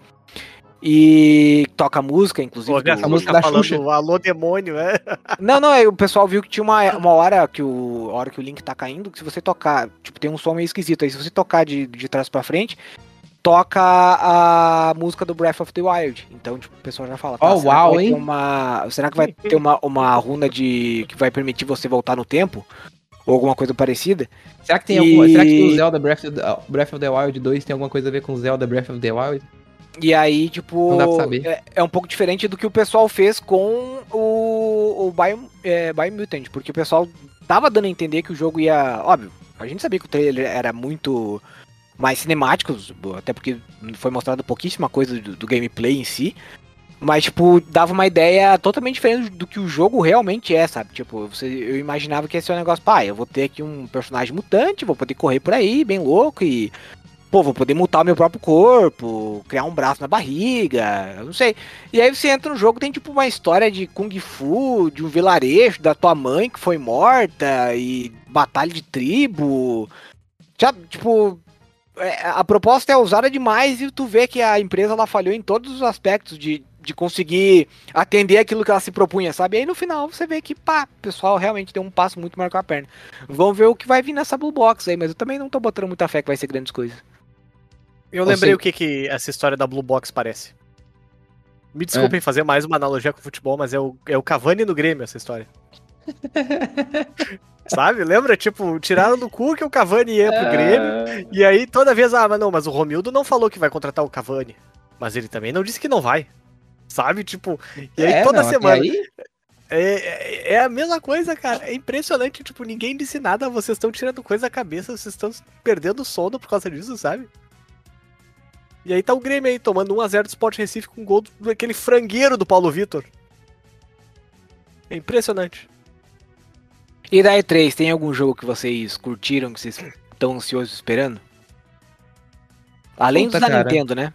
S3: E toca música, inclusive.
S2: Pô, a música
S4: da
S2: falando
S4: Xuxa.
S2: alô demônio, é. <laughs>
S3: Não, não, aí o pessoal viu que tinha uma, uma hora que o a hora que o link tá caindo, que se você tocar, tipo, tem um som meio esquisito aí, se você tocar de, de trás pra frente, toca a música do Breath of the Wild. Então, tipo, o pessoal já fala,
S4: Ó,
S3: será
S4: uau,
S3: que
S4: hein?
S3: Uma, será que vai ter uma, uma runa de que vai permitir você voltar no tempo? Ou alguma coisa parecida?
S4: Será que tem
S3: E-
S4: alguma. Será que o Zelda Breath of, the, Breath of the Wild 2 tem alguma coisa a ver com Zelda Breath of the Wild?
S3: E aí, tipo,
S4: Não dá pra saber.
S3: É, é um pouco diferente do que o pessoal fez com o, o é, Biomutant, porque o pessoal tava dando a entender que o jogo ia. Óbvio, a gente sabia que o trailer era muito mais cinemático, até porque foi mostrado pouquíssima coisa do, do gameplay em si. Mas, tipo, dava uma ideia totalmente diferente do que o jogo realmente é, sabe? Tipo, você, eu imaginava que ia ser um negócio, pá, eu vou ter aqui um personagem mutante, vou poder correr por aí, bem louco, e pô, vou poder mutar o meu próprio corpo, criar um braço na barriga, não sei. E aí você entra no jogo, tem tipo uma história de Kung Fu, de um vilarejo, da tua mãe que foi morta, e batalha de tribo. Já, tipo, é, a proposta é usada demais e tu vê que a empresa ela falhou em todos os aspectos de, de conseguir atender aquilo que ela se propunha, sabe? E aí no final você vê que, pá, o pessoal realmente deu um passo muito maior com a perna. Vamos ver o que vai vir nessa Blue Box aí, mas eu também não tô botando muita fé que vai ser grandes coisas.
S2: Eu
S4: Ou
S2: lembrei
S4: seja-
S2: o que, que essa história da Blue Box parece. Me desculpem fazer mais uma analogia com o futebol, mas é o, é o Cavani no Grêmio essa história. <laughs> Sabe? Lembra? Tipo, tiraram do cu que o Cavani ia pro Grêmio. E aí toda vez, ah, mas não, mas o Romildo não falou que vai contratar o Cavani. Mas ele também não disse que não vai. Sabe? Tipo, e aí
S4: É,
S2: toda
S4: não,
S2: semana.
S4: aí-
S2: É, é- é a mesma coisa, cara. É impressionante. Tipo, ninguém disse nada, vocês estão tirando coisa da cabeça, vocês estão perdendo sono por causa disso, sabe? E aí tá o Grêmio aí, tomando 1x0 do Sport Recife com gol daquele frangueiro do Paulo Vitor. É impressionante.
S3: E da E3, tem algum jogo que vocês curtiram, que vocês estão ansiosos esperando? Além
S4: Puta,
S3: dos da
S4: cara.
S3: Nintendo, né?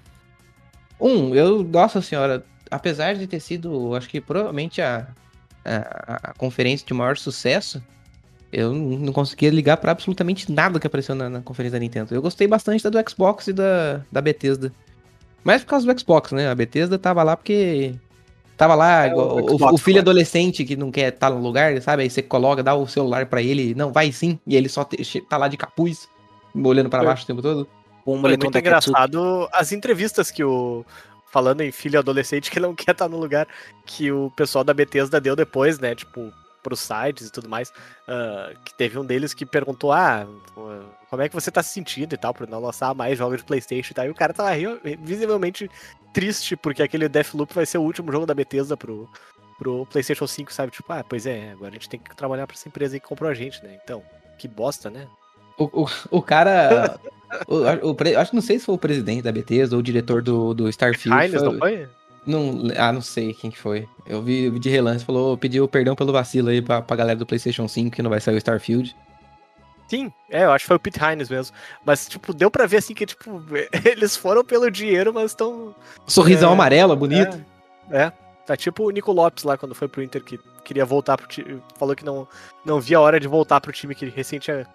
S4: Um, eu, nossa senhora, apesar de ter sido, acho que provavelmente a, a, a conferência de maior sucesso, eu não conseguia ligar pra absolutamente nada que apareceu na, na conferência da Nintendo. Eu gostei bastante da do Xbox e da, da Bethesda. Mas por causa do Xbox, né? A Bethesda tava lá porque. Tava lá,
S3: É, o
S4: o,
S3: Xbox,
S4: o filho
S3: claro.
S4: adolescente que não quer estar no lugar, sabe? Aí você coloca, dá o celular pra ele, não, vai sim, e ele só te- tá lá de capuz, olhando pra
S2: É.
S4: baixo o tempo todo.
S3: O
S2: Foi muito engraçado as entrevistas que o. Falando em filho adolescente que não <laughs> quer estar no lugar que o pessoal da Bethesda deu depois, né? Tipo, pros sites e tudo mais. ah, que teve um deles que perguntou: Ah, como é que você tá se sentindo e tal, por não lançar mais jogos de Playstation e tal. E o cara tava visivelmente triste, porque aquele Deathloop vai ser o último jogo da Bethesda pro, pro PlayStation 5, sabe? Tipo, ah, pois é, agora a gente tem que trabalhar pra essa empresa aí que comprou a gente, né? Então, que bosta, né?
S4: O, o, o cara. <laughs> o, o pre- acho que não sei se foi o presidente da Bethesda ou o diretor do, do Starfield.
S2: Hines,
S4: foi-
S2: não foi?
S4: não, ah, não sei quem que foi. Eu vi, vi de relance, falou, pediu perdão pelo vacilo aí pra, pra galera do PlayStation 5 que não vai sair o Starfield.
S2: Sim, é, eu acho que foi o Pete Hines mesmo. Mas, tipo, deu pra ver assim que, tipo, <laughs> eles foram pelo dinheiro, mas estão.
S4: Sorrisão
S2: É,
S4: amarelo, bonito.
S2: É, é. Tá tipo o Nico Lopes lá quando foi pro Inter, que queria voltar pro time. Falou que não, não via a hora de voltar pro time que ele recém tinha,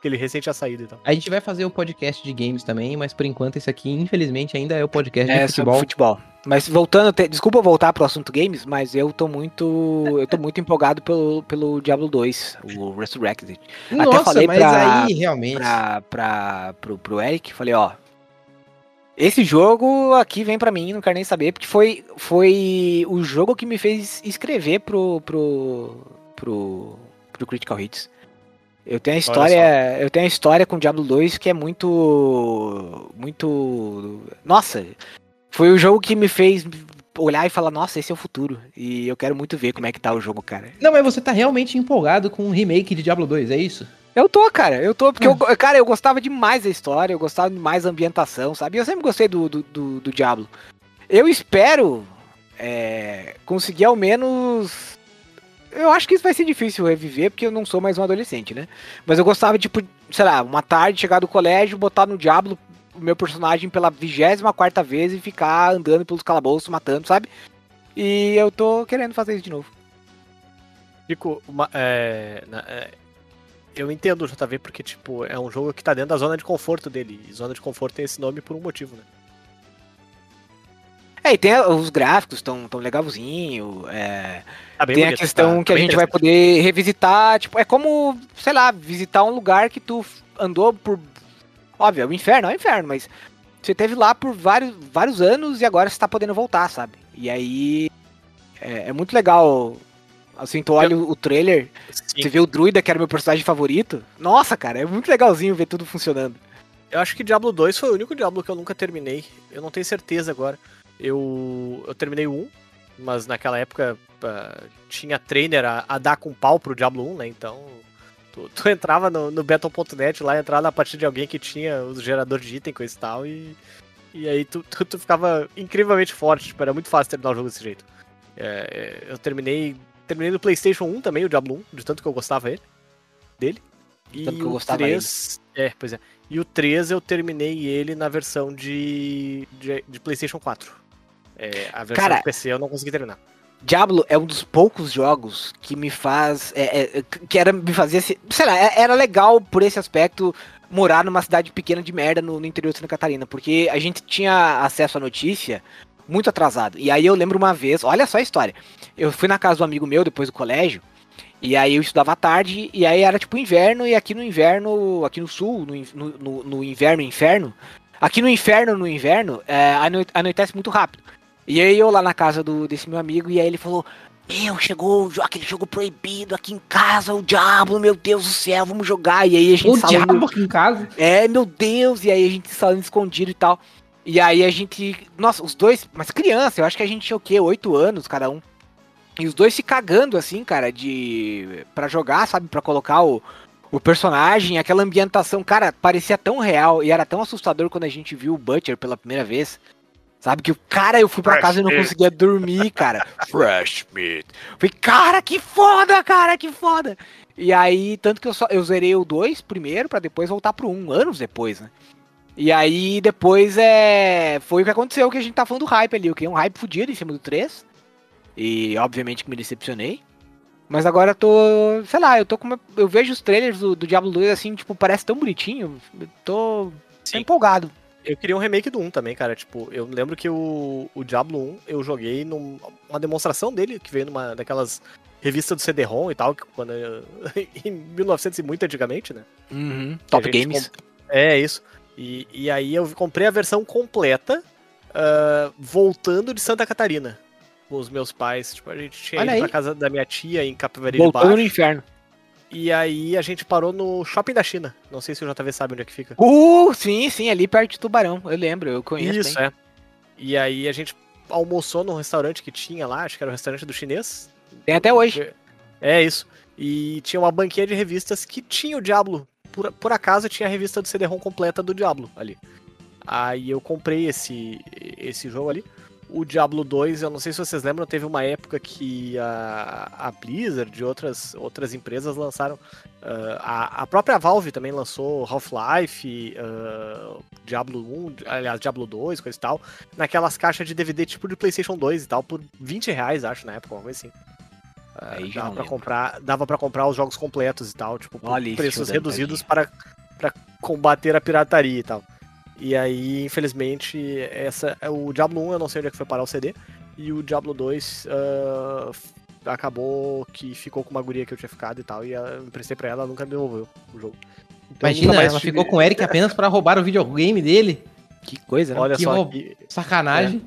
S2: que ele recém tinha saído e tal.
S4: A gente vai fazer o podcast de games também, mas por enquanto esse aqui, infelizmente, ainda é o podcast
S3: É,
S4: de
S3: sobre
S4: futebol.
S3: futebol. Mas voltando, te- desculpa voltar pro assunto games, mas eu tô muito, eu tô muito empolgado pelo, pelo Diablo 2, o Resurrected.
S4: Nossa,
S3: falei
S4: mas
S3: pra-
S4: aí realmente.
S3: Pra, pra, pro, pro Eric, falei, ó, esse jogo aqui vem pra mim, não quero nem saber, porque foi, foi o jogo que me fez escrever pro, pro, pro, pro Critical Hits. Eu tenho a história, eu tenho a história com Diablo 2 que é muito muito nossa, foi o jogo que me fez olhar e falar, nossa, esse é o futuro. E eu quero muito ver como é que tá o jogo, cara.
S4: Não, mas você tá realmente empolgado com o remake de Diablo 2, é isso?
S3: Eu tô, cara, eu tô, porque,
S4: Hum.
S3: eu, cara, eu gostava demais da história, eu gostava demais da ambientação, sabe? Eu sempre gostei do, do, do, do Diablo. Eu espero é, conseguir ao menos. Eu acho que isso vai ser difícil reviver, porque eu não sou mais um adolescente, né? Mas eu gostava, tipo, sei lá, uma tarde, chegar do colégio, botar no Diablo o meu personagem pela vigésima quarta vez e ficar andando pelos calabouços, matando, sabe? E eu tô querendo fazer isso de novo.
S2: Fico. Uma, é, é, eu entendo o JV porque, tipo, é um jogo que tá dentro da zona de conforto dele. E zona de conforto tem esse nome por um motivo, né?
S3: É, e tem a- os gráficos tão, tão legalzinho, é,
S2: Tá
S3: tem a
S2: bonito,
S3: questão
S2: tá-
S3: que a
S2: tá bem
S3: gente vai poder revisitar, tipo, é como, sei lá, visitar um lugar que tu andou por. Óbvio, é o inferno, é o inferno, mas você teve lá por vários, vários anos e agora você tá podendo voltar, sabe? E aí é, é muito legal. Assim, tu olha o trailer,
S2: Sim.
S3: você vê o druida, que era meu personagem favorito. Nossa, cara, é muito legalzinho ver tudo funcionando.
S2: Eu acho que Diablo 2 foi o único Diablo que eu nunca terminei. Eu não tenho certeza agora. Eu, eu terminei o 1, mas naquela época ah, tinha trainer a, a dar com pau pro Diablo 1, né? Então tu, <laughs> tu entrava no, no Battle.net lá, entrava na partida de alguém que tinha os geradores de item, coisa e tal, e, e aí tu, tu, tu ficava incrivelmente forte. Tipo, era muito fácil terminar o jogo desse jeito. É, é, eu terminei. Terminei no PlayStation 1 também, o Diablo 1, de tanto que eu gostava ele, dele. E
S3: Tanto que eu
S2: o
S3: gostava
S2: 3. É, pois é. E o 3 eu terminei ele na versão de, de, de PlayStation 4. É, a versão
S3: Cara,
S2: de PC eu não consegui terminar.
S3: Diablo é um dos poucos jogos que me faz. É, é, que era me fazia. se- Sei lá, é- era legal por esse aspecto morar numa cidade pequena de merda no, no interior de Santa Catarina. Porque a gente tinha acesso à notícia muito atrasado. E aí eu lembro uma vez, olha só a história. Eu fui na casa do amigo meu depois do colégio. E aí eu estudava à tarde, e aí era tipo inverno, e aqui no inverno, aqui no sul, no, no, no- no inverno, inferno, aqui no inferno, no inverno, é, anoi- anoitece muito rápido. E aí eu lá na casa do, desse meu amigo, e aí ele falou, meu, chegou aquele jogo proibido aqui em casa, o diabo, meu Deus do céu, vamos jogar. E aí a gente
S4: O
S3: salando-
S4: diabo aqui em casa.
S3: é, meu Deus, e aí a gente salando escondido e tal. E aí a gente. Nossa, os dois. Mas criança, eu acho que a gente tinha o quê? Oito anos cada um. E os dois se cagando, assim, cara, de. pra jogar, sabe? Pra colocar o, o personagem, aquela ambientação, cara, parecia tão real e era tão assustador quando a gente viu o Butcher pela primeira vez. Sabe que o cara, eu fui pra
S2: Fresh
S3: casa e não
S2: meat.
S3: conseguia dormir, cara. <laughs> Fresh meat. Falei, cara, que foda, cara, que foda. E aí, tanto que eu só eu zerei o 2 primeiro pra depois voltar pro 1, anos depois, né? E aí depois é. Foi o que aconteceu que a gente tá falando do hype ali. Eu criei um hype fudido em cima do 3. E obviamente que me decepcionei. Mas agora eu tô. Sei lá, eu tô com. uma- Eu vejo os trailers do, do Diablo 2 assim, tipo, parece tão bonitinho. Eu tô. tô
S2: Sim.
S3: empolgado.
S2: Eu queria um remake do 1 também, cara. Tipo, eu lembro que o, o Diablo 1 eu joguei numa demonstração dele, que veio numa daquelas revistas do CD-ROM e tal, que quando eu- <laughs> em 1900 e muito antigamente, né?
S3: Uhum. Top Games.
S2: É, isso. E, e aí eu comprei a versão completa, ah, voltando de Santa Catarina. Com os meus pais. Tipo, a gente tinha
S3: Olha
S2: ido
S3: aí.
S2: pra casa da minha tia em Capivari de
S3: Voltando no inferno.
S2: E aí a gente parou no Shopping da China. Não sei se o JV sabe onde é que fica.
S3: Uh, sim, sim, ali perto de Tubarão. Eu lembro, eu conheço.
S2: Isso,
S3: bem.
S2: é. E aí a gente almoçou num restaurante que tinha lá, acho que era o restaurante do chinês.
S3: Tem até hoje.
S2: É isso. E tinha uma banquinha de revistas que tinha o Diablo. Por, por acaso tinha a revista do CD-ROM completa do Diablo ali. Aí eu comprei esse, esse jogo ali. O Diablo 2, eu não sei se vocês lembram, teve uma época que a, a Blizzard e outras, outras empresas lançaram. ah, a, a própria Valve também lançou Half-Life, ah, Diablo 1, aliás, Diablo 2, coisa e tal, naquelas caixas de DVD tipo de PlayStation 2 e tal, por 20 reais, acho, na época, uma coisa assim. Ah,
S3: Aí
S2: dava
S3: lembro.
S2: comprar dava para comprar os jogos completos e tal tipo
S3: Olha
S2: preços
S3: Jordão,
S2: reduzidos para para combater a pirataria e tal e aí infelizmente essa o Diablo 1 eu não sei onde é que foi parar o CD e o Diablo 2 ah, f- acabou que ficou com uma guria que eu tinha ficado e tal e eu emprestei pra ela ela nunca me devolveu o jogo Então,
S4: Imagina, ela
S2: tive-
S4: ficou com o Eric apenas pra roubar o videogame dele.
S3: Que coisa, né?
S2: olha
S4: que
S2: só que,
S4: Sacanagem.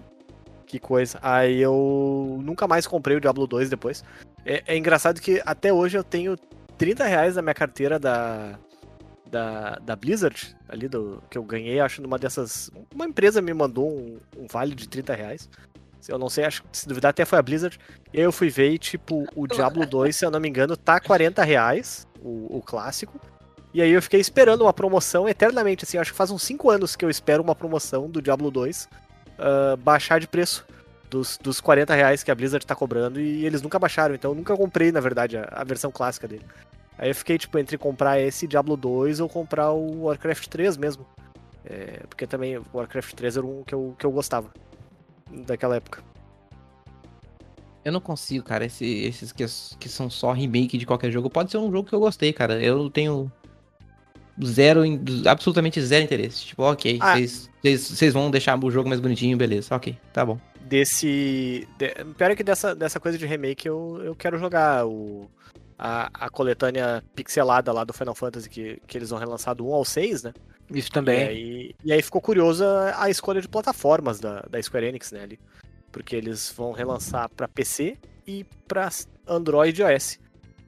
S2: Que coisa. Aí eu nunca mais comprei o Diablo 2 depois. É, é engraçado que até hoje eu tenho 30 reais na minha carteira da, da, da Blizzard, ali do que eu ganhei, acho, numa dessas. Uma empresa me mandou um, um vale de 30 reais. Eu não sei, acho que se duvidar até foi a Blizzard. E aí eu fui ver e, tipo, o <laughs> Diablo 2, se eu não me engano, tá 40 reais, o, o clássico. E aí eu fiquei esperando uma promoção eternamente, assim, acho que faz uns 5 anos que eu espero uma promoção do Diablo 2 ah, baixar de preço dos, dos 40 reais que a Blizzard tá cobrando e eles nunca baixaram, então eu nunca comprei, na verdade, a, a versão clássica dele. Aí eu fiquei, tipo, entre comprar esse Diablo 2 ou comprar o Warcraft 3 mesmo. É, porque também o Warcraft 3 era um que eu, que eu gostava daquela época.
S4: Eu não consigo, cara. Esse- esses que, que são só remake de qualquer jogo. Pode ser um jogo que eu gostei, cara. Eu tenho zero, absolutamente zero interesse. Tipo, ok,
S2: Ah.
S4: vocês vocês vão deixar o jogo mais bonitinho, beleza. Ok, tá bom.
S2: Desse. De, pior é que dessa, dessa coisa de remake eu, eu quero jogar o. A, a coletânea pixelada lá do Final Fantasy que, que eles vão relançar do 1 ao 6, né?
S3: Isso
S2: E
S3: também.
S2: aí, e aí ficou curiosa a escolha de plataformas da, da Square Enix, né? Ali, porque eles vão relançar pra PC e pra Android e iOS.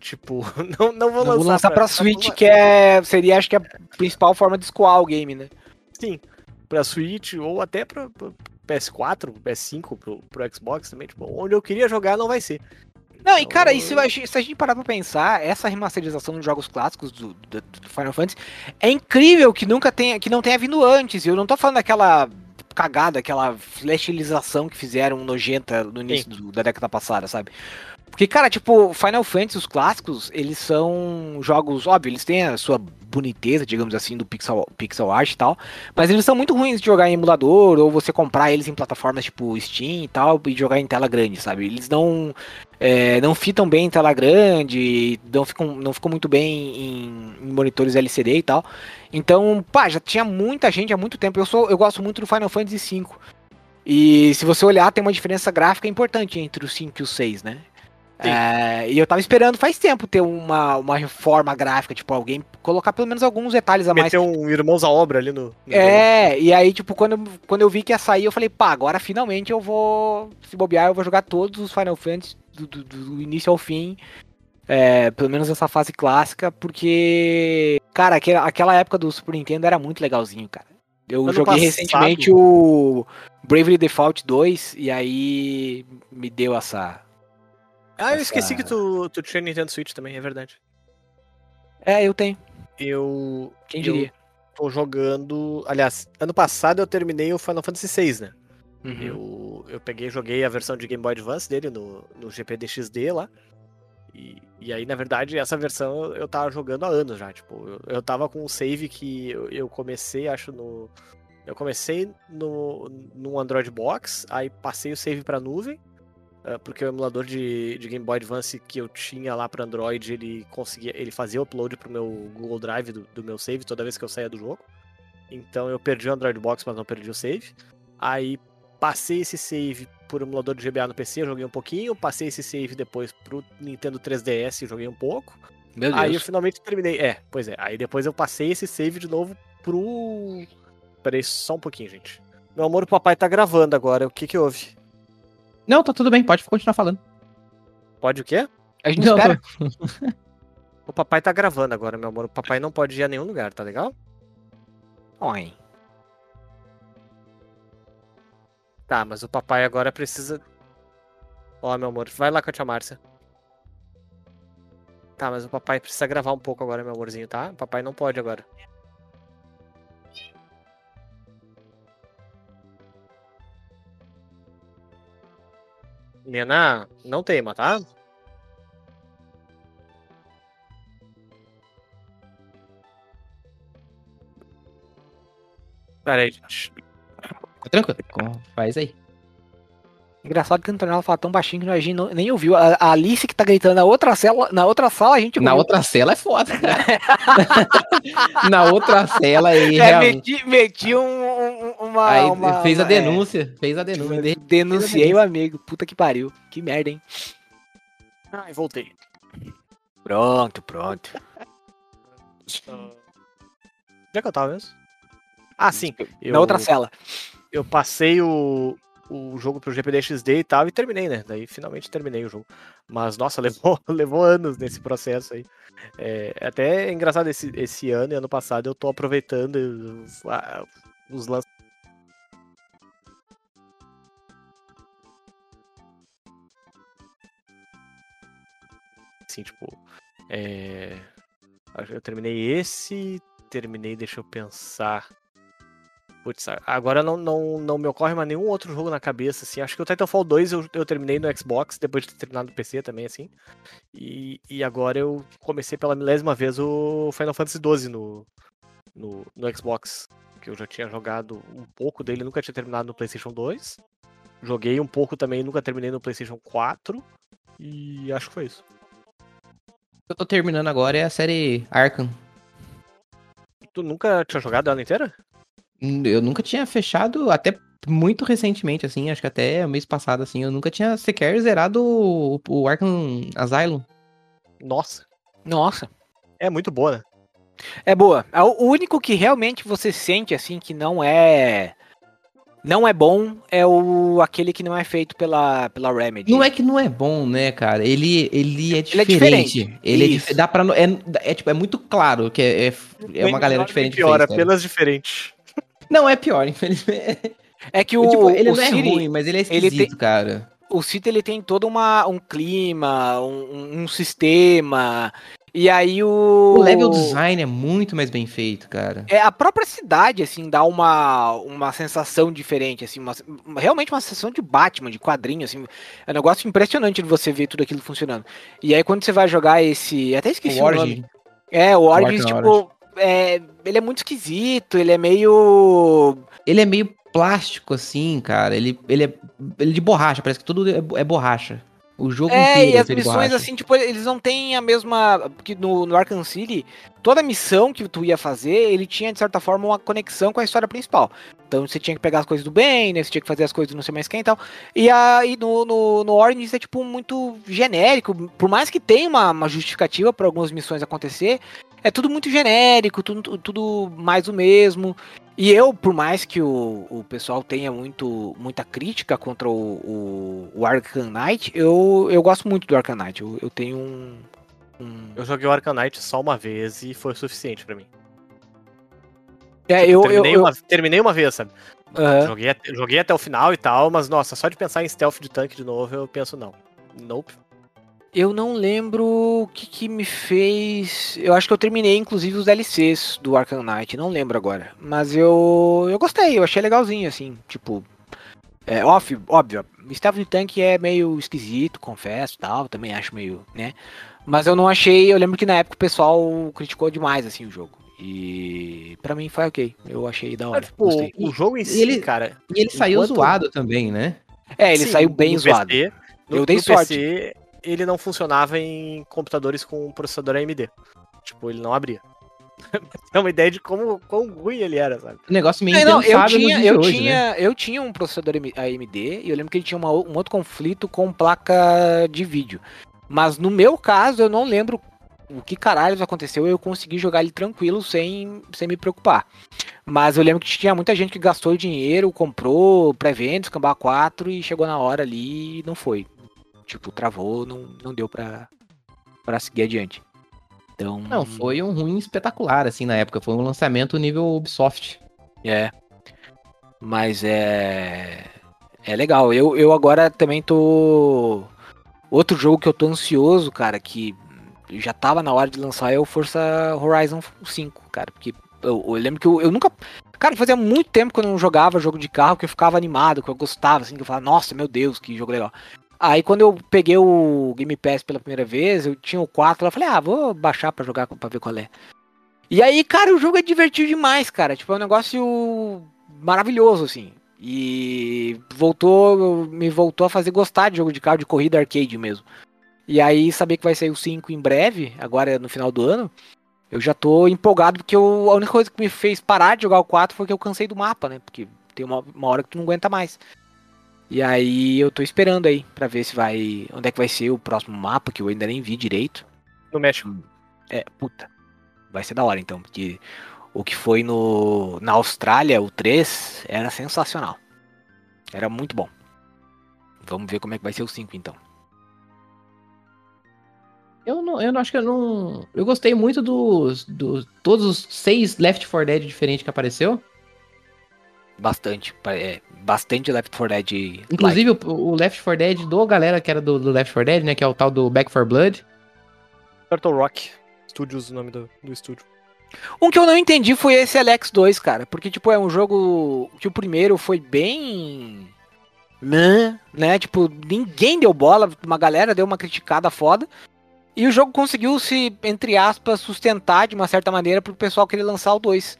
S2: Tipo, <laughs> não, não vou
S3: Não
S2: lançar,
S3: vou lançar pra
S2: pra
S3: Switch, que é, seria, acho que, a principal forma de escoar o game, né?
S2: Sim, pra Switch ou até pra, pra PS4, PS5, pro, pro Xbox também. Tipo, onde eu queria jogar não vai ser.
S3: Não, e
S2: Então,
S3: cara, e se, a gente- se a gente parar pra pensar, essa remasterização dos jogos clássicos do, do- do Final Fantasy é incrível que nunca tenha, que não tenha vindo antes. Eu não tô falando daquela cagada, aquela flashilização que fizeram nojenta no início do- da década passada, sabe? Porque, cara, tipo, Final Fantasy, os clássicos, eles são jogos, óbvio, eles têm a sua boniteza, digamos assim, do pixel, pixel art e tal, mas eles são muito ruins de jogar em emulador, ou você comprar eles em plataformas tipo Steam e tal, e jogar em tela grande, sabe? Eles não, é, não fitam bem em tela grande, não ficam, não ficam muito bem em, em monitores LCD e tal. Então, pá, já tinha muita gente há muito tempo. Eu sou, eu gosto muito do Final Fantasy V. E se você olhar, tem uma diferença gráfica importante entre o 5 e o 6, né? É, e eu tava esperando faz tempo ter uma, uma reforma gráfica, tipo, alguém colocar pelo menos alguns detalhes a mais.
S2: Meter um Irmãos à Obra ali no. no jogo.
S3: É, e aí, tipo, quando, eu- quando eu vi que ia sair, eu falei, pá, agora finalmente eu vou. Se bobear, eu vou jogar todos os Final Fantasy do, do- do início ao fim. é, pelo menos essa fase clássica, porque. Cara, aquela, aquela época do Super Nintendo era muito legalzinho, cara. Eu
S2: Ano
S3: joguei
S2: passado-
S3: recentemente o Bravely Default 2, e aí me deu essa.
S2: Ah, eu esqueci que tu, tu tinha Nintendo Switch também, é verdade.
S3: É, eu tenho.
S2: Eu.
S3: Quem
S2: eu
S3: diria?
S2: tô jogando. Aliás, ano passado eu terminei o Final Fantasy VI, né?
S3: Uhum.
S2: Eu, eu peguei e joguei a versão de Game Boy Advance dele no, no GPD XD lá. E, e aí, na verdade, essa versão eu, eu tava jogando há anos já. Tipo, eu, eu tava com um save que eu, eu comecei, acho, no. Eu comecei no, no Android Box, aí passei o save pra nuvem. Ah, Porque o emulador de, de Game Boy Advance que eu tinha lá para Android, ele conseguia, ele fazia upload pro meu Google Drive do, do meu save toda vez que eu saía do jogo. Então eu perdi o Android Box, mas não perdi o save. Aí passei esse save por emulador de GBA no PC, joguei um pouquinho. Passei esse save depois pro Nintendo 3DS, joguei um pouco.
S3: Meu Deus.
S2: Aí eu finalmente terminei. É, pois é. Aí depois eu passei esse save de novo pro. Peraí, só um pouquinho, gente. Meu amor, o papai tá gravando agora. O que que houve?
S4: Não, tá tudo bem, pode continuar falando.
S2: Pode o quê?
S3: A gente
S4: Não,
S3: espera. <laughs>
S2: O papai tá gravando agora, meu amor. O papai não pode ir a nenhum lugar, tá legal?
S3: Oi.
S2: Tá, mas o papai agora precisa. Ó, meu amor, vai lá com a tia Márcia. Tá, mas o papai precisa gravar um pouco agora, meu amorzinho, tá? O papai não pode agora. Nena, não teima, tá? Pera aí, gente.
S4: Tá tranquilo? Faz aí.
S3: Engraçado que o Antonella fala tão baixinho que a gente não- nem ouviu. A, a Alice que tá gritando na outra, cela, na outra sala, a gente
S4: Na
S3: ouviu.
S4: outra cela é foda, cara. <laughs> Na outra cela aí,
S3: É,
S4: realmente.
S3: meti, meti um- uma,
S4: Aí
S3: uma-
S4: fez a denúncia, fez a denúncia.
S3: é,
S4: De-
S3: denunciei o amigo. Puta que pariu. Que merda, hein?
S2: Ai, voltei.
S3: Pronto, pronto. <laughs>
S2: Onde é que eu tava mesmo? Ah, sim. Eu,
S3: Na outra cela.
S2: Eu passei o, o jogo pro GPD XD e tal e terminei, né? Daí finalmente terminei o jogo. Mas, nossa, <laughs> levou, levou anos nesse processo aí. É, até é engraçado esse, esse ano e ano passado eu tô aproveitando os, os lançamentos. Assim, tipo. É... Eu terminei esse. Terminei, deixa eu pensar. Putz, agora não, não, não me ocorre mais nenhum outro jogo na cabeça, assim. Acho que o Titanfall 2 eu, eu terminei no Xbox, depois de ter terminado no PC também, assim. E, e agora eu comecei pela milésima vez o Final Fantasy XII no, no, no Xbox. Que eu já tinha jogado um pouco dele, nunca tinha terminado no PlayStation 2. Joguei um pouco também, nunca terminei no PlayStation 4. E acho que foi isso.
S4: Que eu tô terminando agora é a série Arkham.
S2: Tu nunca tinha jogado ela inteira?
S4: Eu nunca tinha fechado, até muito recentemente, assim, acho que até mês passado, assim, eu nunca tinha sequer zerado o, o Arkham Asylum.
S2: Nossa,
S3: Nossa.
S2: é muito boa, né?
S3: É boa. É O o único que realmente você sente assim que não é não é bom é o aquele que não é feito pela pela Remedy.
S4: Não é que não é bom, né, cara? Ele, ele é
S3: Ele é
S4: diferente.
S3: diferente.
S4: Ele é,
S3: Isso.
S4: dif- dá pra, no- é, é, tipo, é muito claro que é, é, é uma galera
S2: Nem
S4: diferente.
S2: Pior,
S4: fez, cara.
S2: apenas diferente.
S4: Não, é pior, <laughs> infelizmente.
S3: É que o,
S4: tipo, ele
S3: o
S4: não é
S3: City,
S4: ruim, mas ele é
S3: ele
S4: esquisito, cara.
S3: o City ele tem todo uma, um clima, um, um sistema. E aí o
S4: O level design é muito mais bem feito, cara.
S3: É, a própria cidade, assim, dá uma, uma sensação diferente, assim, uma- realmente uma sensação de Batman, de quadrinho, assim, é um negócio impressionante de você ver tudo aquilo funcionando. E aí quando você vai jogar esse, até esqueci o, nome.
S4: Origin.
S3: É, o Origins,
S4: Origin,
S3: tipo, é, ele é muito esquisito, ele é meio...
S4: Ele é meio plástico, assim, cara. Ele, ele é ele é de borracha, parece que tudo é, é borracha. O jogo
S3: É,
S4: inteiro
S3: e as missões,
S4: borracha.
S3: assim, tipo, eles não têm a mesma. Porque no, no Arkham City, toda missão que tu ia fazer, ele tinha, de certa forma, uma conexão com a história principal. Então você tinha que pegar as coisas do bem, né? Você tinha que fazer as coisas do não sei mais quem e tal. E aí no, no, no Origins é, tipo, muito genérico. Por mais que tenha uma, uma justificativa para algumas missões acontecer, é tudo muito genérico, tudo, tudo mais o mesmo. E eu, por mais que o, o pessoal tenha muito, muita crítica contra o, o, o Arkham Knight, eu, eu gosto muito do Arkham Knight. Eu, eu tenho um. um-
S2: Eu joguei o Arcanite só uma vez e foi o suficiente pra mim.
S3: É,
S2: Tipo,
S3: eu, eu,
S2: terminei,
S3: eu-
S2: uma, terminei uma vez, sabe?
S3: aham.
S2: Joguei, joguei até o final e tal, mas nossa, só de pensar em stealth de tanque de novo, eu penso não. Nope.
S3: Eu não lembro o que, que me fez. Eu acho que eu terminei, inclusive, os DLCs do Arkham Knight. Não lembro agora. Mas eu, eu gostei, eu achei legalzinho, assim. Tipo. É óbvio, óbvio. Stealth de tanque é meio esquisito, confesso tal. Também acho meio, né? Mas eu não achei. Eu lembro que na época o pessoal criticou demais, assim, o jogo. E pra mim foi ok. Eu achei da hora.
S2: Mas, tipo,
S3: gostei.
S2: o jogo em si,
S4: ele-
S2: cara.
S4: E ele saiu
S2: Enquanto-
S4: zoado também, né?
S3: É, ele
S2: sim,
S3: saiu bem zoado.
S2: PC, no,
S3: Eu dei sorte.
S2: PC, ele não funcionava em computadores com processador AMD. Tipo, ele não abria. <laughs> é uma ideia de como quão ruim ele era, sabe?
S4: O negócio meio
S3: É, não, eu tinha, eu,
S4: hoje,
S3: tinha,
S4: né?
S3: eu tinha um processador AMD e eu lembro que ele tinha uma um outro conflito com placa de vídeo. Mas no meu caso, eu não lembro o que caralho aconteceu. Eu consegui jogar ele tranquilo, sem, sem me preocupar. Mas eu lembro que tinha muita gente que gastou dinheiro, comprou pré-vendas, Cambá 4 e chegou na hora ali e não foi. Tipo, travou, não, não deu pra, pra seguir adiante. Então.
S4: Não, foi um ruim espetacular, assim, na época. Foi um lançamento nível Ubisoft.
S3: É. Mas é. É legal. Eu, eu agora também tô. Outro jogo que eu tô ansioso, cara, que já tava na hora de lançar é o Forza Horizon 5, cara. Porque eu, eu lembro que eu, eu nunca. Cara, fazia muito tempo que eu não jogava jogo de carro, que eu ficava animado, que eu gostava, assim, que eu falava, nossa, meu Deus, que jogo legal. Aí quando eu peguei o Game Pass pela primeira vez, eu tinha o 4 lá, falei, ah, vou baixar pra jogar pra ver qual é. E aí, cara, o jogo é divertido demais, cara. Tipo, é um negócio maravilhoso, assim. E voltou, me voltou a fazer gostar de jogo de carro, de corrida arcade mesmo. E aí, saber que vai sair o 5 em breve, agora no final do ano, eu já tô empolgado, porque eu- a única coisa que me fez parar de jogar o 4 foi que eu cansei do mapa, né? Porque tem uma, uma hora que tu não aguenta mais. E aí eu tô esperando aí pra ver se vai. onde é que vai ser o próximo mapa, que eu ainda nem vi direito.
S2: No México.
S3: É, puta. Vai ser da hora então, porque o que foi no na Austrália, o 3, era sensacional. Era muito bom. Vamos ver como é que vai ser o 5 então.
S4: Eu não, eu não acho que eu não. Eu gostei muito dos. dos todos os seis Left 4 Dead diferentes que apareceu.
S3: Bastante. É, bastante Left 4 Dead. like.
S4: Inclusive o, o Left 4 Dead do galera que era do, do Left 4 Dead, né? Que é o tal do Back 4 Blood.
S2: Turtle Rock Studios, o nome do, do estúdio.
S3: Um que eu não entendi foi esse Alex 2, cara. Porque, tipo, é um jogo que o primeiro foi bem. Né? né? Tipo, ninguém deu bola, uma galera deu uma criticada foda. E o jogo conseguiu se, entre aspas, sustentar de uma certa maneira pro pessoal querer lançar o 2.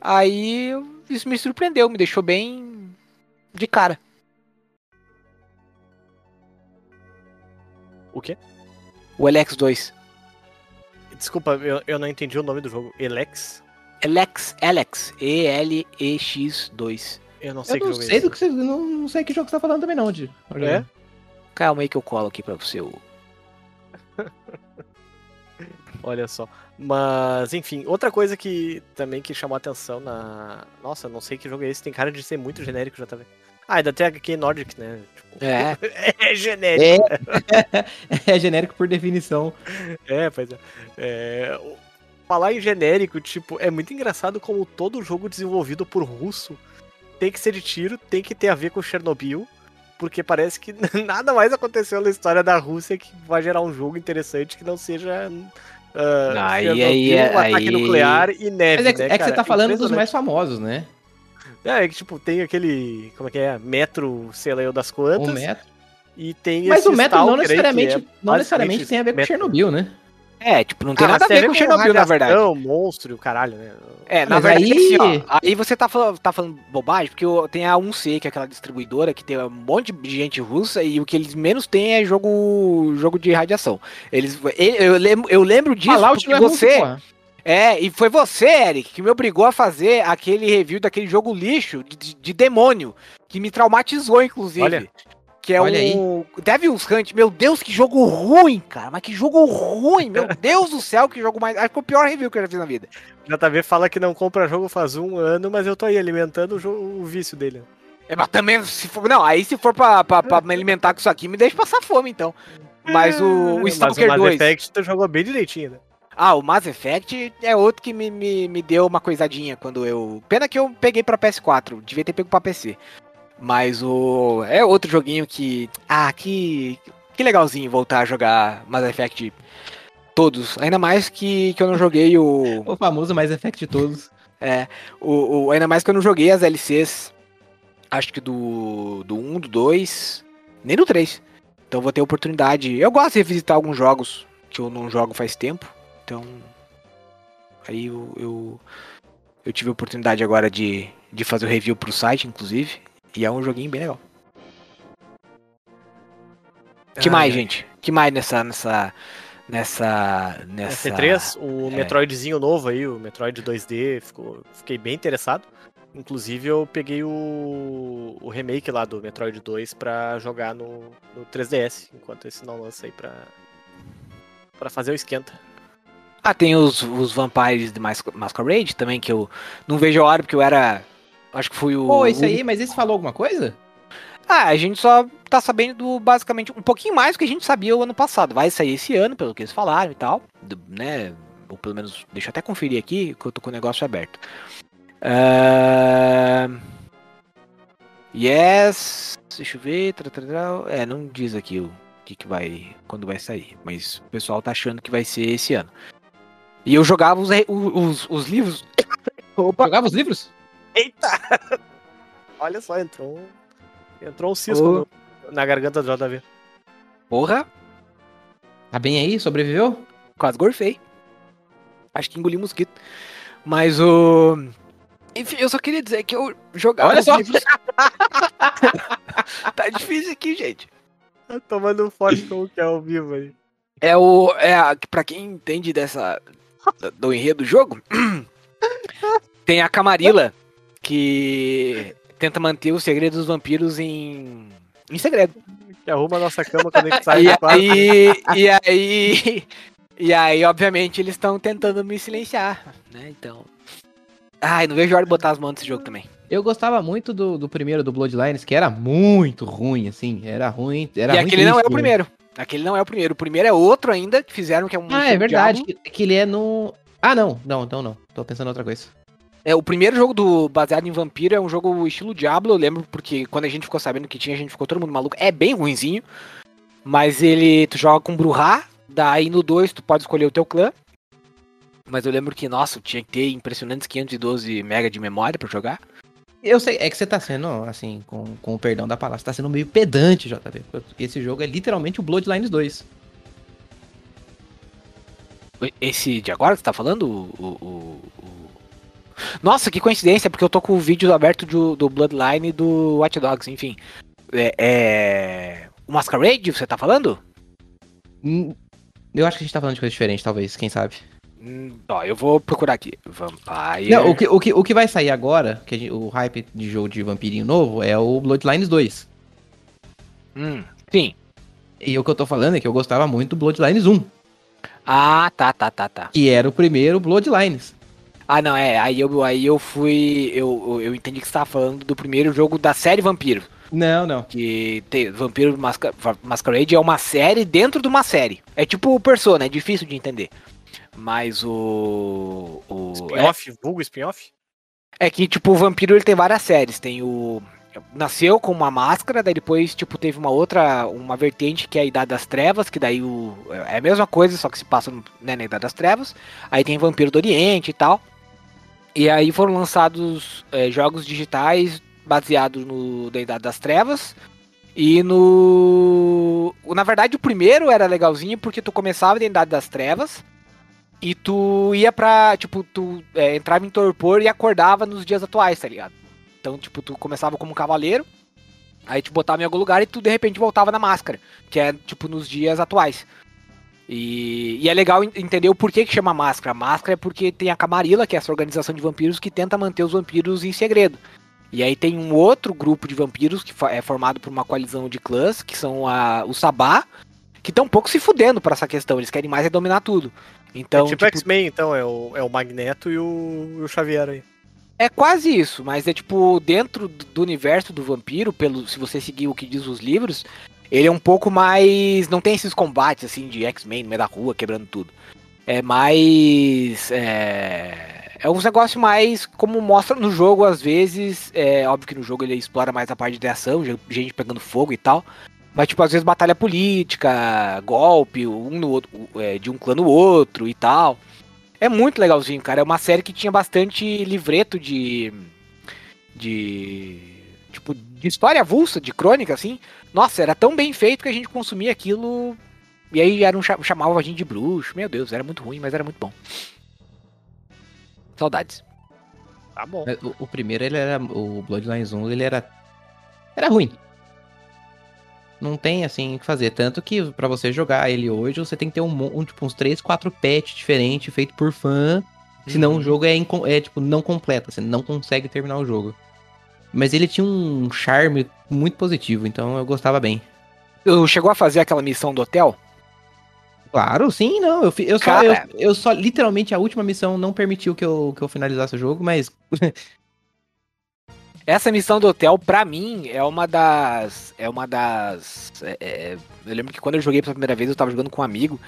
S3: Aí isso me surpreendeu, me deixou bem de cara.
S2: O quê?
S3: O Alex 2.
S2: Desculpa, eu, eu não entendi o nome do jogo. Elex?
S3: Alex, Alex, E-L-E-X 2.
S2: Eu não sei
S4: Eu
S2: que
S4: não
S2: jogo é
S4: sei do que você. Não, não sei que jogo você tá falando também, não, de.
S2: É?
S3: Calma aí que eu colo aqui pra você. o- <laughs>
S2: Olha só. Mas, enfim, outra coisa que também que chamou a atenção na. Nossa, não sei que jogo é esse, tem cara de ser muito genérico já tá vendo. Ah, ainda tem aqui Nordic, né? Tipo,
S3: É. <laughs>
S2: é genérico. <laughs>
S4: É genérico por definição.
S2: É, pois é. É, Falar em genérico, tipo, é muito engraçado como todo jogo desenvolvido por russo tem que ser de tiro, tem que ter a ver com Chernobyl, porque parece que <laughs> nada mais aconteceu na história da Rússia que vai gerar um jogo interessante que não seja. Ah,
S3: Aí-
S2: Chernobyl,
S3: aí-
S2: um ataque
S3: aí-
S2: nuclear e neve.
S4: Mas é, que-
S2: né,
S4: é que você
S2: cara?
S4: tá falando dos mais famosos, né?
S2: É, é que, tipo, tem aquele. Como é que é? Metro, sei lá eu das quantas.
S4: O metro.
S2: E tem
S4: Mas
S2: esse
S4: o metro não
S2: aí, que
S4: necessariamente,
S2: é
S4: não necessariamente tem a ver com
S2: metro.
S4: Chernobyl, né?
S3: É, tipo, não tem
S2: Ah,
S3: nada a ver com Chernobyl, na verdade.
S2: radiação, monstro e caralho, né?
S3: É, na
S4: Mas
S3: verdade,
S4: aí-
S3: assim, ó, aí você tá falando, tá falando bobagem, porque tem a 1C, que é aquela distribuidora que tem um monte de gente russa e o que eles menos têm é jogo, jogo de radiação. Eles, eu, lembro, eu lembro disso porque
S4: é russo,
S3: você,
S4: porra.
S3: é, e foi você, Eric, que me obrigou a fazer aquele review daquele jogo lixo de, de- de demônio, que me traumatizou, inclusive.
S2: Olha.
S3: Que é
S4: Olha
S3: o Devil's Hunt. Meu Deus, que jogo ruim, cara. Mas que jogo ruim. Meu <laughs> Deus do céu, que jogo mais. Acho que foi o pior review que eu já fiz na vida.
S2: JV fala que não compra jogo faz um ano, mas eu tô aí alimentando o, jogo, o vício dele.
S3: É, mas também, se for. Não, aí se for pra, pra, pra me alimentar com isso aqui, me deixa passar fome, então. Mas o, o
S2: mas
S3: Stalker
S2: o Mass
S3: 2.
S2: Effect tu jogou bem direitinho, né?
S3: Ah, o Mass Effect é outro que me, me, me deu uma coisadinha quando eu. Pena que eu peguei pra PS4, devia ter pego pra PC. Mas o. É outro joguinho que. Ah, que. Que legalzinho voltar a jogar Mass Effect todos. Ainda mais que, que eu não joguei o. <laughs>
S4: O famoso mais effect de todos.
S3: É, o, o- ainda mais que eu não joguei as LCs, acho que do, do 1, do 2, nem do 3. Então vou ter oportunidade. Eu gosto de revisitar alguns jogos que eu não jogo faz tempo. Então. Aí eu, eu, eu tive a oportunidade agora de, de fazer o review pro site, inclusive. E é um joguinho bem legal. que
S2: Ah,
S3: mais,
S2: é.
S3: gente? que mais nessa. nessa. nessa. nessa.
S2: C3, o
S3: é.
S2: Metroidzinho novo aí, o Metroid 2D, ficou, fiquei bem interessado. Inclusive eu peguei o, o remake lá do Metroid 2 pra jogar no, no 3DS, enquanto esse não lança aí pra, pra fazer o esquenta.
S3: Ah, tem os, os Vampires de Mas- Masquerade também, que eu não vejo a hora, porque eu era. Acho que fui o.
S4: Pô, esse
S3: o-
S4: aí, mas esse falou alguma coisa?
S3: Ah, a gente só tá sabendo basicamente um pouquinho mais do que a gente sabia o ano passado. Vai sair esse ano, pelo que eles falaram e tal. do- né? Ou pelo menos, deixa eu até conferir aqui, que eu tô com o negócio aberto. Ah, Yes. Deixa eu ver. tra, tra, tra. É, não diz aqui o que, que vai. quando vai sair. Mas o pessoal tá achando que vai ser esse ano. E eu jogava os, os, os livros. <coughs> Opa!
S4: Jogava os livros?
S2: Eita! Olha só, entrou um, entrou um cisco
S3: Ô.
S2: no- na garganta do JV.
S3: Porra!
S4: Tá bem aí? Sobreviveu?
S3: Quase gorfei. Acho que engoli mosquito. Mas o. Enfim, eu só queria dizer que eu jogava.
S4: Olha
S3: os
S4: só.
S3: livros- <laughs> tá difícil aqui, gente.
S2: Tá tomando um forte como que é ao vivo aí.
S3: É o. É a, pra quem entende dessa. do- do enredo do jogo. <clears throat> tem a Camarilla que tenta manter o segredo dos vampiros em. em segredo.
S2: Que arruma a nossa cama quando a gente sai
S3: E
S2: do quarto.
S3: aí, e aí, e aí, obviamente, eles estão tentando me silenciar, né? Então. Ai, não vejo a hora de botar as mãos nesse jogo também.
S4: Eu gostava muito do, do primeiro, do Bloodlines, que era muito ruim, assim. Era ruim. Era
S3: e
S4: ruim
S3: aquele não é o
S4: triste, né?
S3: primeiro. Aquele não é o primeiro. O primeiro é outro ainda, que fizeram, que é um.
S4: Ah, é verdade. Que, que ele é no. Ah, não. Não, então não. Tô pensando em outra coisa.
S3: É, o primeiro jogo do baseado em vampiro é um jogo estilo Diablo, eu lembro, porque quando a gente ficou sabendo que tinha, a gente ficou todo mundo maluco. É bem ruinzinho. Mas ele. Tu joga com Bruhá, daí no 2 tu pode escolher o teu clã. Mas eu lembro que, nossa, tinha que ter impressionantes 512 MB de memória pra jogar.
S4: Eu sei, é que você tá sendo, assim, com, com o perdão da palavra, você tá sendo meio pedante, JB. Porque esse jogo é literalmente o Bloodlines 2.
S3: Esse de agora que você tá falando? O- o- o- Nossa, que coincidência, porque eu tô com o vídeo aberto do, do Bloodline e do Watch Dogs, enfim. É, é... O Masquerade, você tá falando?
S4: Hum, Eu acho que a gente tá falando de coisa diferente, talvez, quem sabe.
S3: Hum, ó, eu vou procurar aqui. Vampire.
S4: Não, o que, o, que, o que vai sair agora, que gente- o hype de jogo de vampirinho novo, é o Bloodlines 2.
S3: Hum, sim.
S4: E o que eu tô falando é que eu gostava muito do Bloodlines 1.
S3: Ah, tá, tá, tá, tá.
S4: Que era o primeiro Bloodlines.
S3: Ah, não, é. Aí eu, aí eu fui. Eu, eu entendi que você tava falando do primeiro jogo da série Vampiro.
S4: Não, não.
S3: Que tem, Vampiro Masca, Masquerade é uma série dentro de uma série. É tipo o Persona, é difícil de entender. Mas o. o
S2: Spin-off, vulgo spin-off?
S3: é, é que, tipo, o Vampiro ele tem várias séries. Tem o. Nasceu com uma máscara, daí depois, tipo, teve uma outra, uma vertente que é a Idade das Trevas, que daí o, é a mesma coisa, só que se passa né, na Idade das Trevas. Aí tem Vampiro do Oriente e tal. E aí foram lançados é, jogos digitais baseados no da Idade das Trevas. E no. Na verdade, o primeiro era legalzinho porque tu começava na Idade das Trevas. E tu ia pra. Tipo, tu é, entrava em torpor e acordava nos dias atuais, tá ligado? Então, tipo, tu começava como cavaleiro. Aí te botava em algum lugar e tu de repente voltava na máscara. Que é, tipo, nos dias atuais. E, e, é legal entender o porquê que chama máscara. Máscara é porque tem a Camarilla, que é essa organização de vampiros que tenta manter os vampiros em segredo. E aí tem um outro grupo de vampiros que é formado por uma coalizão de clãs, que são a, o Sabá, que estão um pouco se fudendo para essa questão. Eles querem mais é dominar tudo. Então,
S2: é tipo, tipo X-Men, então, é o, é o Magneto e o, o Xavier aí.
S3: É quase isso, mas é tipo, dentro do universo do vampiro, pelo se você seguir o que diz os livros, ele é um pouco mais. Não tem esses combates assim de X-Men no meio da rua, quebrando tudo. É mais. É, é uns negócios mais como mostra no jogo, às vezes. É óbvio que no jogo ele explora mais a parte de ação, gente pegando fogo e tal. Mas, tipo, às vezes batalha política, golpe, um no outro, é, de um clã no outro e tal. É muito legalzinho, cara. É uma série que tinha bastante livreto de. de. tipo, de história avulsa, de crônica, assim. Nossa, era tão bem feito que a gente consumia aquilo. E aí era um, chamava a gente de bruxo. Meu Deus, era muito ruim, mas era muito bom. Saudades.
S2: Tá bom.
S4: O, o primeiro, ele era. O Bloodlines 1, ele era. Era ruim. Não tem assim o que fazer. Tanto que para você jogar ele hoje, você tem que ter um, um tipo, uns 3, 4 patches diferentes, feito por fã. Senão uhum. o jogo é, é, tipo, não completo. Você não consegue terminar o jogo. Mas ele tinha um charme muito positivo, então eu gostava bem.
S3: Eu chegou a fazer aquela missão do hotel?
S4: Claro, sim, não. Eu, eu, só, eu, eu, só, literalmente, a última missão não permitiu que eu, que eu finalizasse o jogo, mas. <laughs>
S3: Essa missão do hotel, pra mim, é uma das. É uma das. É, é, eu lembro que quando eu joguei pela primeira vez, eu tava jogando com um amigo.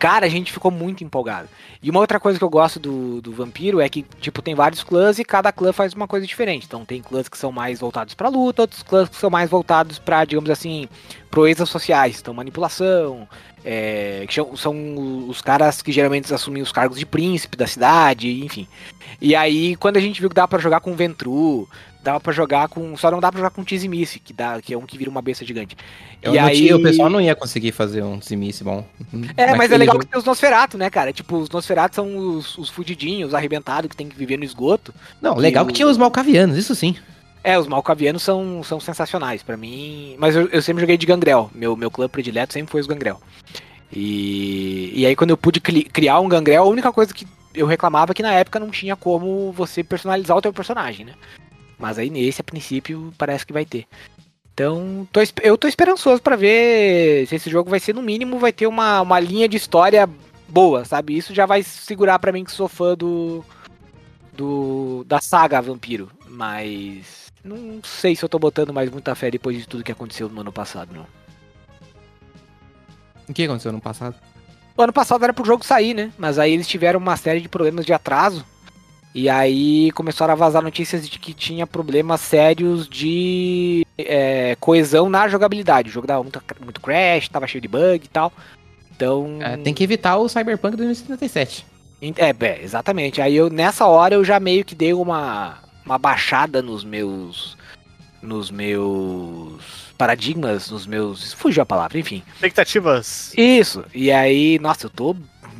S3: Cara, a gente ficou muito empolgado. E uma outra coisa que eu gosto do, do Vampiro é que, tipo, tem vários clãs e cada clã faz uma coisa diferente. Então tem clãs que são mais voltados pra luta, outros clãs que são mais voltados pra, digamos assim, proezas sociais. Então, manipulação, é, que são os caras que geralmente assumem os cargos de príncipe da cidade, enfim. E aí, quando a gente viu que dá para jogar com Ventru, dava para jogar com. Só não dá pra jogar com Tizimice, que, dá, que é um que vira uma besta gigante.
S4: Eu e aí tinha, o pessoal não ia conseguir fazer um Tizimice bom. <laughs>
S3: É, mas é legal jogo... que tem os Nosferatu, né, cara? Tipo, os Nosferatu são os, os fudidinhos, os arrebentados que tem que viver no esgoto.
S4: Não, legal que tinha os Malcavianos, isso sim.
S3: É, os Malcavianos são, são sensacionais para mim. Mas eu, eu, sempre joguei de Gangrel. Meu, meu clã predileto sempre foi os Gangrel. E, e aí, quando eu pude criar um Gangrel, a única coisa que eu reclamava é que na época não tinha como você personalizar o teu personagem, né? Mas aí nesse, a princípio, parece que vai ter. Então, tô, eu tô esperançoso para ver se esse jogo vai ser, no mínimo, vai ter uma, uma linha de história boa, sabe? Isso já vai segurar para mim que sou fã do, do da saga Vampiro. Mas não sei se eu tô botando mais muita fé depois de tudo que aconteceu no ano passado, não.
S4: O que aconteceu no passado?
S3: O ano passado era pro jogo sair, né? Mas aí eles tiveram uma série de problemas de atraso. E aí começaram a vazar notícias de que tinha problemas sérios de é, coesão na jogabilidade. O jogo dava muito, muito crash, tava cheio de bug e tal. Então.
S4: É, tem que evitar o Cyberpunk 2077.
S3: É, é, exatamente. Aí eu nessa hora eu já meio que dei uma, uma baixada nos meus. Nos meus paradigmas, nos meus. Fugiu a palavra, enfim.
S2: Expectativas.
S3: Isso. E aí, nossa, eu tô.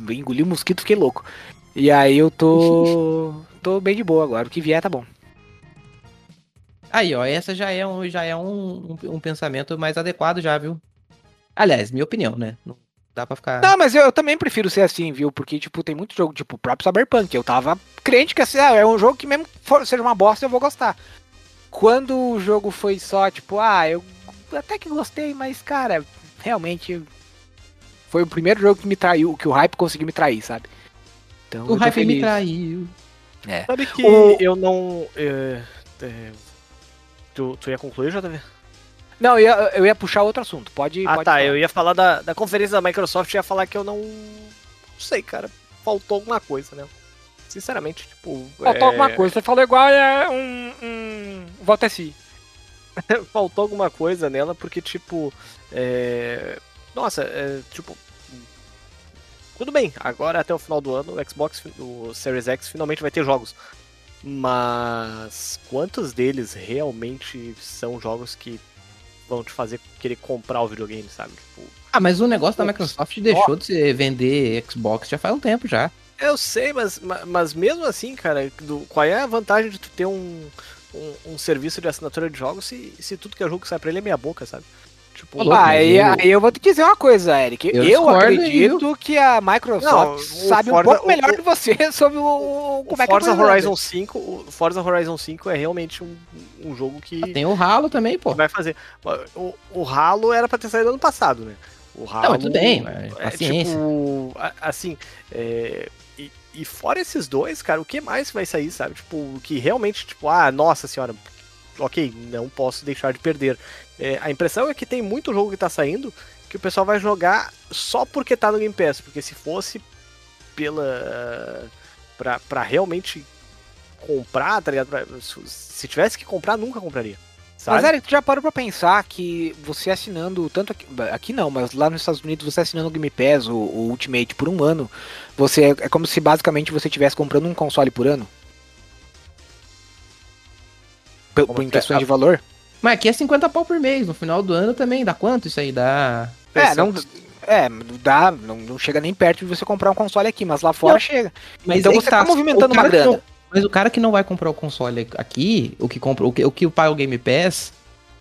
S3: Engoli o mosquito, fiquei louco. E aí eu tô. <laughs> tô bem de boa agora. O que vier tá bom.
S4: Aí, ó, essa já é um, já é um, um, um pensamento mais adequado já, viu? Aliás, minha opinião, né? Não dá pra ficar.
S3: Não, mas eu, eu, também prefiro ser assim, viu? Porque, tipo, tem muito jogo, tipo, o próprio Cyberpunk. Eu tava crente que assim, ah, é um jogo que mesmo for, seja uma bosta, eu vou gostar. Quando o jogo foi só, tipo, ah, eu até que gostei, mas, cara, realmente foi o primeiro jogo que me traiu, que o hype conseguiu me trair, sabe? Então,
S4: O hype me traiu.
S2: Sabe que
S3: O-
S2: eu não. é, é, tu, tu ia concluir, JV?
S3: Não, eu ia, eu ia puxar outro assunto. Pode.
S2: Ah
S3: pode
S2: tá,
S3: falar.
S2: eu ia falar da, da conferência da Microsoft e ia falar que eu não. Não sei, cara. Faltou alguma coisa, né? Sinceramente, tipo.
S3: Faltou
S2: é,
S3: alguma coisa. Você falou igual é um. um... Volta assim. <laughs>
S2: faltou alguma coisa nela, porque, tipo. é, Nossa, é, tipo. Tudo bem, agora até o final do ano o Xbox, o Series X finalmente vai ter jogos. Mas quantos deles realmente são jogos que vão te fazer querer comprar o videogame, sabe? Tipo,
S4: Ah, mas o negócio da. Microsoft deixou de vender Xbox já faz um tempo já.
S2: Eu sei, mas, ma- mas mesmo assim, cara, do- qual é a vantagem de tu ter um, um, um serviço de assinatura de jogos se, se tudo que é jogo que sai pra ele é meia boca, sabe? Tipo,
S3: Ah,
S4: mas
S3: aí,
S4: eu-
S3: aí eu vou te dizer uma coisa, Eric.
S4: Eu
S3: Eu, acredito que a Microsoft
S2: Não,
S3: sabe um
S2: Forza-
S3: pouco
S2: o-
S3: melhor
S2: o-
S3: que você <laughs> sobre o, o-
S2: o
S3: como é que
S2: Forza
S3: a coisa
S2: Horizon
S3: anda.
S2: 5, o Forza Horizon 5 é realmente um, um jogo que
S4: Tem o Halo também, pô.
S2: vai fazer. O, o Halo era pra ter saído ano passado, né? O Halo.
S4: Não, tudo bem, mas
S2: é,
S4: paciência.
S2: tipo, assim, é, e, e fora esses dois, cara, o que mais vai sair, sabe? Tipo, o que realmente, tipo, ah, nossa senhora, ok, não posso deixar de perder. É, a impressão é que tem muito jogo que tá saindo que o pessoal vai jogar só porque tá no Game Pass, porque se fosse pela. pra, pra realmente comprar, tá ligado? Pra- se tivesse que comprar, nunca compraria. Sabe?
S3: Mas, Eric, tu já parou pra pensar que você assinando, tanto aqui, aqui não, mas lá nos Estados Unidos, você assinando o Game Pass, o, o Ultimate, por um ano, você é como se basicamente você estivesse comprando um console por ano? P-
S2: Como
S3: por em
S2: que é?
S3: questões de valor?
S4: Mas aqui é 50 pau por mês. No final do ano também. Dá quanto isso aí? Dá.
S3: É, não, é, não dá, não, não chega nem perto de você comprar um console aqui, mas lá fora
S4: Não,
S3: chega.
S4: Mas
S3: então
S4: aí
S3: você tá
S4: o
S3: movimentando
S4: cara
S3: uma
S4: que
S3: grana.
S4: não- mas o cara que não vai comprar o console aqui, o que compra, o que, o que paga o Game Pass,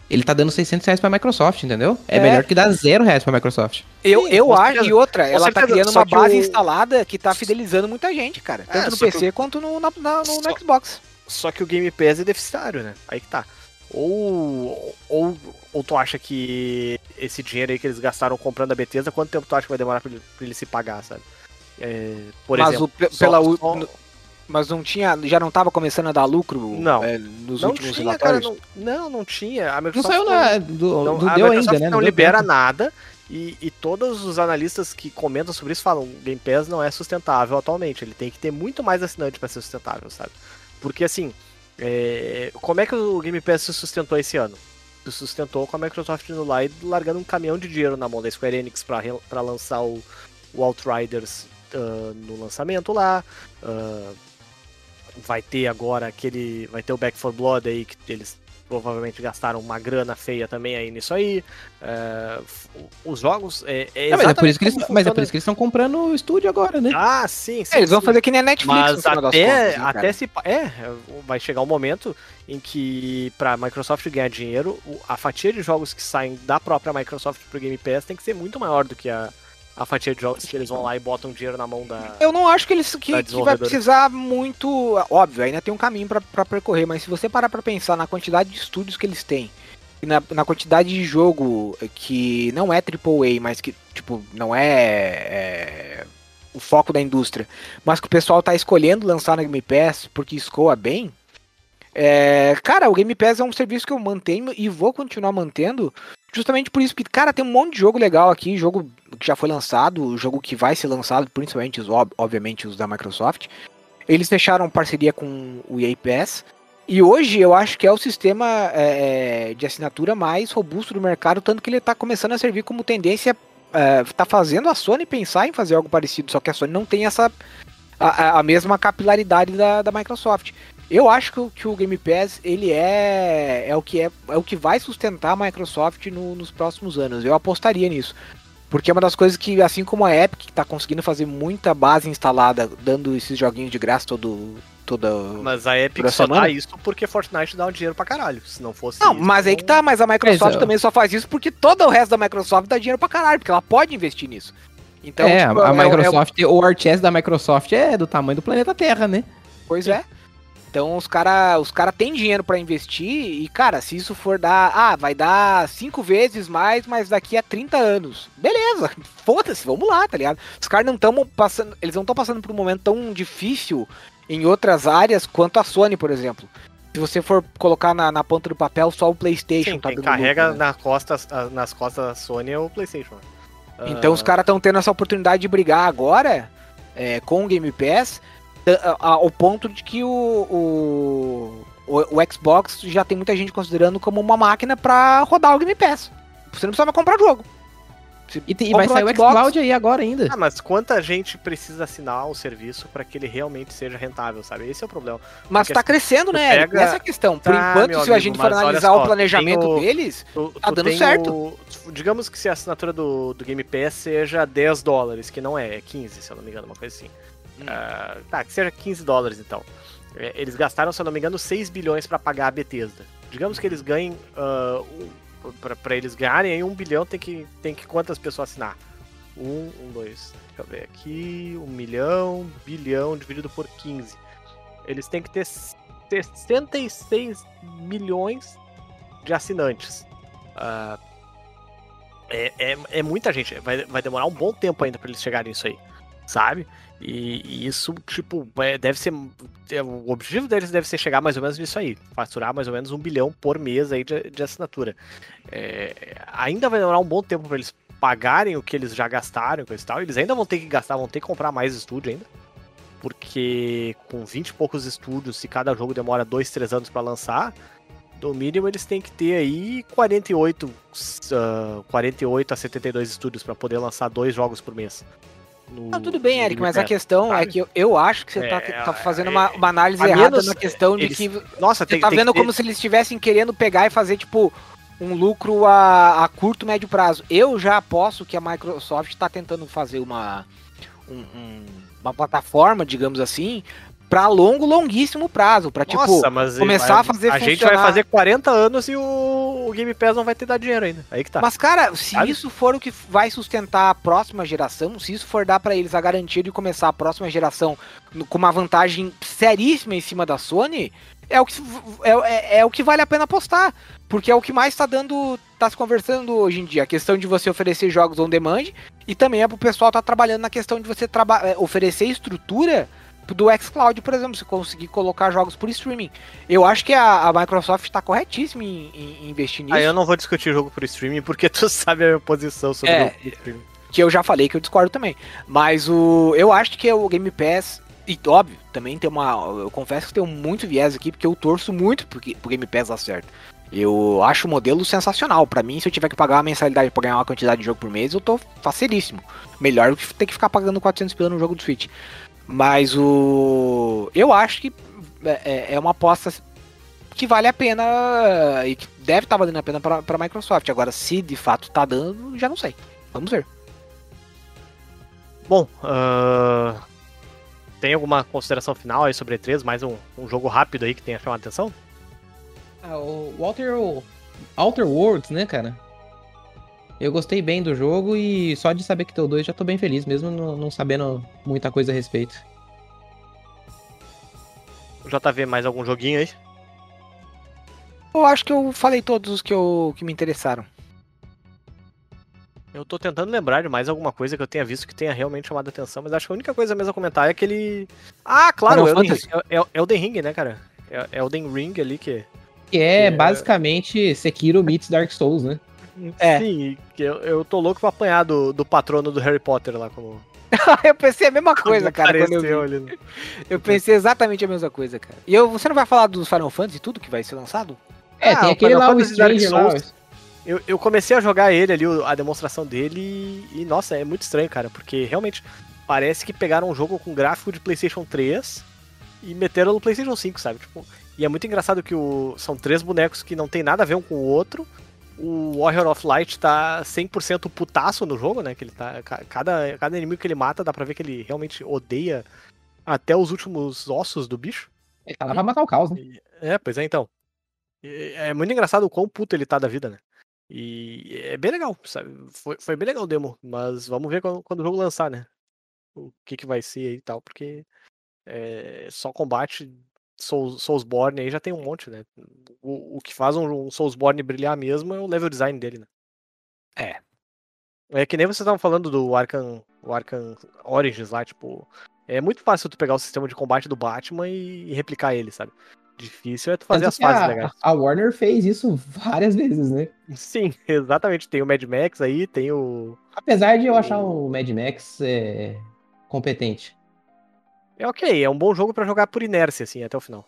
S4: ele tá dando 600 reais pra Microsoft, entendeu? É,
S3: É.
S4: melhor que dar zero reais pra Microsoft.
S3: Eu, eu acho, e outra, ela tá criando uma base
S2: o-
S3: instalada que tá fidelizando muita gente, cara.
S2: É,
S3: Tanto no
S2: só que
S3: PC quanto no, na- na- no,
S2: Só-
S3: no Xbox.
S2: Só que o Game Pass é deficitário, né? Aí que tá. Ou, ou, ou tu acha que esse dinheiro aí que eles gastaram comprando a Bethesda, quanto tempo tu acha que vai demorar pra ele, pra ele se pagar, sabe? É, por
S3: mas
S2: exemplo,
S3: o,
S2: só-
S3: pela,
S2: só-
S3: no- mas não tinha, já não tava começando a dar lucro
S2: Não.
S3: é, nos
S2: não
S3: últimos
S2: tinha, cara,
S3: relatórios?
S2: não, não, não tinha. A
S4: Não
S2: Microsoft
S4: saiu na, do,
S2: não,
S4: do
S2: a Microsoft
S4: ainda, né?
S2: não libera
S4: tempo.
S2: nada e, e todos os analistas que comentam sobre isso falam Game Pass não é sustentável atualmente. Ele tem que ter muito mais assinante para ser sustentável, sabe? Porque assim, é, como é que o Game Pass se sustentou esse ano? Se sustentou com a Microsoft indo lá largando um caminhão de dinheiro na mão da Square Enix para lançar o, o Outriders ah, no lançamento lá. ah, vai ter agora aquele. Vai ter o Back 4 Blood aí que eles provavelmente gastaram uma grana feia também aí nisso aí. É, os jogos. É, é
S4: Não, mas, é por isso que eles, mas é por isso que eles estão comprando o estúdio agora, né?
S2: Ah, sim, sim.
S3: É, eles vão
S2: sim.
S3: fazer que nem a Netflix
S2: Mas até,
S3: contas, né,
S2: até se. É, vai chegar um momento em que, pra Microsoft ganhar dinheiro, a fatia de jogos que saem da própria Microsoft pro Game Pass tem que ser muito maior do que a, a fatia de jogos que eles vão lá e botam dinheiro na mão da.
S3: Eu não acho que eles que, que vai precisar muito. Óbvio, ainda tem um caminho pra pra percorrer, mas se você parar pra pensar na quantidade de estúdios que eles têm, e na, na quantidade de jogo que não é AAA, mas que, tipo, não é, é, o foco da indústria, mas que o pessoal tá escolhendo lançar no Game Pass porque escoa bem. é, cara, o Game Pass é um serviço que eu mantenho e vou continuar mantendo Justamente por isso que, cara, tem um monte de jogo legal aqui, jogo que já foi lançado, jogo que vai ser lançado, principalmente os, ob- obviamente, os da Microsoft. Eles fecharam parceria com o EA Pass. E hoje eu acho que é o sistema é, de assinatura mais robusto do mercado, tanto que ele está começando a servir como tendência, está fazendo a Sony pensar em fazer algo parecido, só que a Sony não tem essa a- a mesma capilaridade da, da Microsoft. Eu acho que, o- que o Game Pass ele é, é o que é, é o que vai sustentar a Microsoft no- nos próximos anos. Eu apostaria nisso. Porque é uma das coisas que, assim como a Epic, que tá conseguindo fazer muita base instalada, dando esses joguinhos de graça todo, toda.
S2: Mas a Epic
S3: Toda
S2: só
S3: semana?
S2: dá isso porque Fortnite dá um dinheiro pra caralho. Se não fosse
S3: Não,
S2: isso,
S3: mas aí que tá, mas a Microsoft
S4: ó.
S3: também só faz isso porque todo o resto da Microsoft dá dinheiro pra caralho, porque ela pode investir nisso. Então,
S4: é,
S3: tipo,
S4: a
S3: é- é-
S4: Microsoft, o War Chest da Microsoft é do tamanho do planeta Terra, né?
S3: pois é. Então os caras os cara têm dinheiro pra investir e, cara, se isso for dar. Ah, vai dar cinco vezes mais, mas daqui a 30 anos. Beleza, <laughs> foda-se, vamos lá, tá ligado? Os caras não estão passando. Eles não estão passando por um momento tão difícil em outras áreas quanto a Sony, por exemplo. Se você for colocar na, na ponta do papel, só o PlayStation
S2: Sim,
S3: tá
S2: quem carrega
S3: lucro, né?
S2: na costas, a- nas costas da Sony é o PlayStation. né?
S3: Então os caras estão tendo essa oportunidade de brigar agora é, com o Game Pass ao ponto de que o, o, o, o Xbox já tem muita gente considerando como uma máquina pra rodar o Game Pass. Você não precisa mais comprar o jogo. Você
S4: E, tem- e vai sair o
S3: Xbox,
S4: xCloud aí agora ainda.
S2: Ah, mas quanta gente precisa assinar o serviço pra que ele realmente seja rentável, sabe? Esse é o problema.
S3: Mas
S2: porque
S3: tá crescendo, né? Eric?
S2: pega-
S3: Essa é a questão. Por
S2: Tá,
S3: enquanto, se a
S2: amigo,
S3: gente
S2: mas
S3: for analisar
S2: só,
S3: o planejamento
S2: o-
S3: deles,
S2: Tu,
S3: Tá
S2: tu
S3: dando certo.
S2: o- digamos que se a assinatura do, do Game Pass seja 10 dólares, que não é, é 15, se eu não me engano, uma coisa assim. Ah, tá, que seja 15 dólares então. É, Eles gastaram, se eu não me engano, 6 bilhões pra pagar a Bethesda. Digamos que eles ganhem. ah, um, pra, pra eles ganharem aí um bilhão, tem que, tem que quantas pessoas assinar? Um, um, dois. Deixa eu ver aqui. Um milhão, bilhão dividido por 15. Eles têm que ter 66 milhões de assinantes. Ah, é, é, é muita gente. Vai, vai demorar um bom tempo ainda pra eles chegarem nisso aí. Sabe? E, e isso, tipo, é, deve ser. é, O objetivo deles deve ser chegar mais ou menos nisso aí. Faturar mais ou menos um bilhão por mês aí de, de assinatura. É, ainda vai demorar um bom tempo pra eles pagarem o que eles já gastaram coisa e tal. Eles ainda vão ter que gastar, vão ter que comprar mais estúdio ainda. Porque com 20 e poucos estúdios, se cada jogo demora 2, 3 anos pra lançar, no mínimo eles têm que ter aí 48, ah, 48 a 72 estúdios pra poder lançar dois jogos por mês. No-
S3: Não, tudo bem, Eric, mas a questão é
S2: sabe?
S3: que eu, eu acho que você tá,
S2: É,
S3: tá fazendo
S2: é,
S3: uma, uma análise errada
S2: menos
S3: na questão de
S2: eles-
S3: que
S2: Nossa,
S3: você
S2: tem,
S3: tá
S2: tem que
S3: vendo
S2: ter-
S3: como se eles estivessem querendo pegar e fazer, tipo, um lucro a, a curto, médio prazo. Eu já aposto que a Microsoft tá tentando fazer uma, um- um- uma plataforma, digamos assim, para longo, longuíssimo prazo. Pra, tipo,
S2: Nossa,
S3: começar
S2: vai-
S3: a fazer
S2: A gente
S3: funcionar.
S2: vai fazer 40 anos e o, o Game Pass não vai ter dado dinheiro ainda. Aí que tá.
S3: Mas, cara, se
S2: Sabe?
S3: isso for o que vai sustentar a próxima geração, se isso for dar pra eles a garantia de começar a próxima geração com uma vantagem seríssima em cima da Sony, é o que, é, é- é o que vale a pena apostar. Porque é o que mais tá dando. tá se conversando hoje em dia. A questão de você oferecer jogos on demand e também é pro pessoal tá trabalhando na questão de você é, oferecer estrutura do xCloud, por exemplo, você conseguir colocar jogos por streaming. Eu acho que a, a Microsoft tá corretíssima em, em- em investir nisso.
S2: Aí eu não vou discutir jogo por streaming porque tu <laughs> sabe a minha posição sobre
S3: É,
S2: por streaming.
S3: que eu já falei que eu discordo também. Mas o eu acho que o Game Pass e óbvio, também tem uma, eu confesso que tem muito viés aqui porque eu torço muito porque pro Game Pass dar certo. Eu acho o modelo sensacional. Pra mim, se eu tiver que pagar uma mensalidade pra ganhar uma quantidade de jogo por mês, eu tô faceríssimo. Melhor do que ter que ficar pagando 400 pila no jogo do Switch. Mas o eu acho que é, é- é uma aposta que vale a pena e que deve estar valendo a pena pra, pra Microsoft. Agora, se de fato tá dando, já não sei. Vamos ver.
S2: Bom, ah, tem alguma consideração final aí sobre E3? Mais um, um jogo rápido aí que tenha chamado a atenção?
S4: Ah, o Walter, Outer Worlds, né, cara? Eu gostei bem do jogo e só de saber que tem o 2 já tô bem feliz, mesmo não, sabendo muita coisa a respeito.
S2: JV, mais algum joguinho aí?
S3: Eu acho que eu falei todos os que, eu, que me interessaram.
S2: Eu tô tentando lembrar de mais alguma coisa que eu tenha visto que tenha realmente chamado a atenção, mas acho que a única coisa mesmo a comentar é aquele. Ah, claro,
S3: Final
S2: Elden,
S3: Fantasy.
S2: é, é Elden Ring, né, cara? É é Elden Ring ali que.
S4: Que é,
S2: É.
S4: basicamente Sekiro meets Dark Souls, né?
S3: É.
S2: Sim, que eu, eu tô louco pra apanhar do, do patrono do Harry Potter lá, como. <laughs>
S3: eu pensei a mesma <laughs> coisa, cara. Eu,
S2: ali. no-
S3: eu pensei exatamente a mesma coisa, cara. E eu, você não vai falar dos Final Fantasy e tudo que vai ser lançado?
S4: É,
S2: Ah,
S4: tem aquele lá, o lá.
S2: Souls. Eu, eu comecei a jogar ele ali, a demonstração dele, e, e, nossa, é muito estranho, cara, porque realmente parece que pegaram um jogo com gráfico de PlayStation 3 e meteram no PlayStation 5, sabe? Tipo, e é muito engraçado que o, são três bonecos que não tem nada a ver um com o outro. O Warrior of Light tá 100% putaço no jogo, né? Que ele tá, ca- cada, cada inimigo que ele mata dá pra ver que ele realmente odeia até os últimos ossos do bicho.
S4: Ele tá lá pra matar o caos, né?
S2: É, pois é, então. É muito engraçado o quão puto ele tá da vida, né? E é bem legal, sabe? Foi, foi bem legal o demo, mas vamos ver quando, quando o jogo lançar, né? O que que vai ser aí e tal, porque é só combate Souls, Soulsborne aí já tem um monte, né? O, o que faz um, um Soulsborne brilhar mesmo é o level design dele, né?
S3: É.
S2: É que nem vocês estavam falando do Arkham, o Arkham Origins lá, tipo. É muito fácil tu pegar o sistema de combate do Batman e, e replicar ele, sabe? Difícil é tu fazer
S4: Tanto
S2: as fases
S4: a,
S2: legais.
S4: a Warner fez isso várias vezes, né?
S2: Sim, <laughs> exatamente. Tem o Mad Max aí, tem o.
S4: Apesar de eu achar o Mad Max é, competente.
S2: É ok, é um bom jogo pra jogar por inércia, assim, até o final.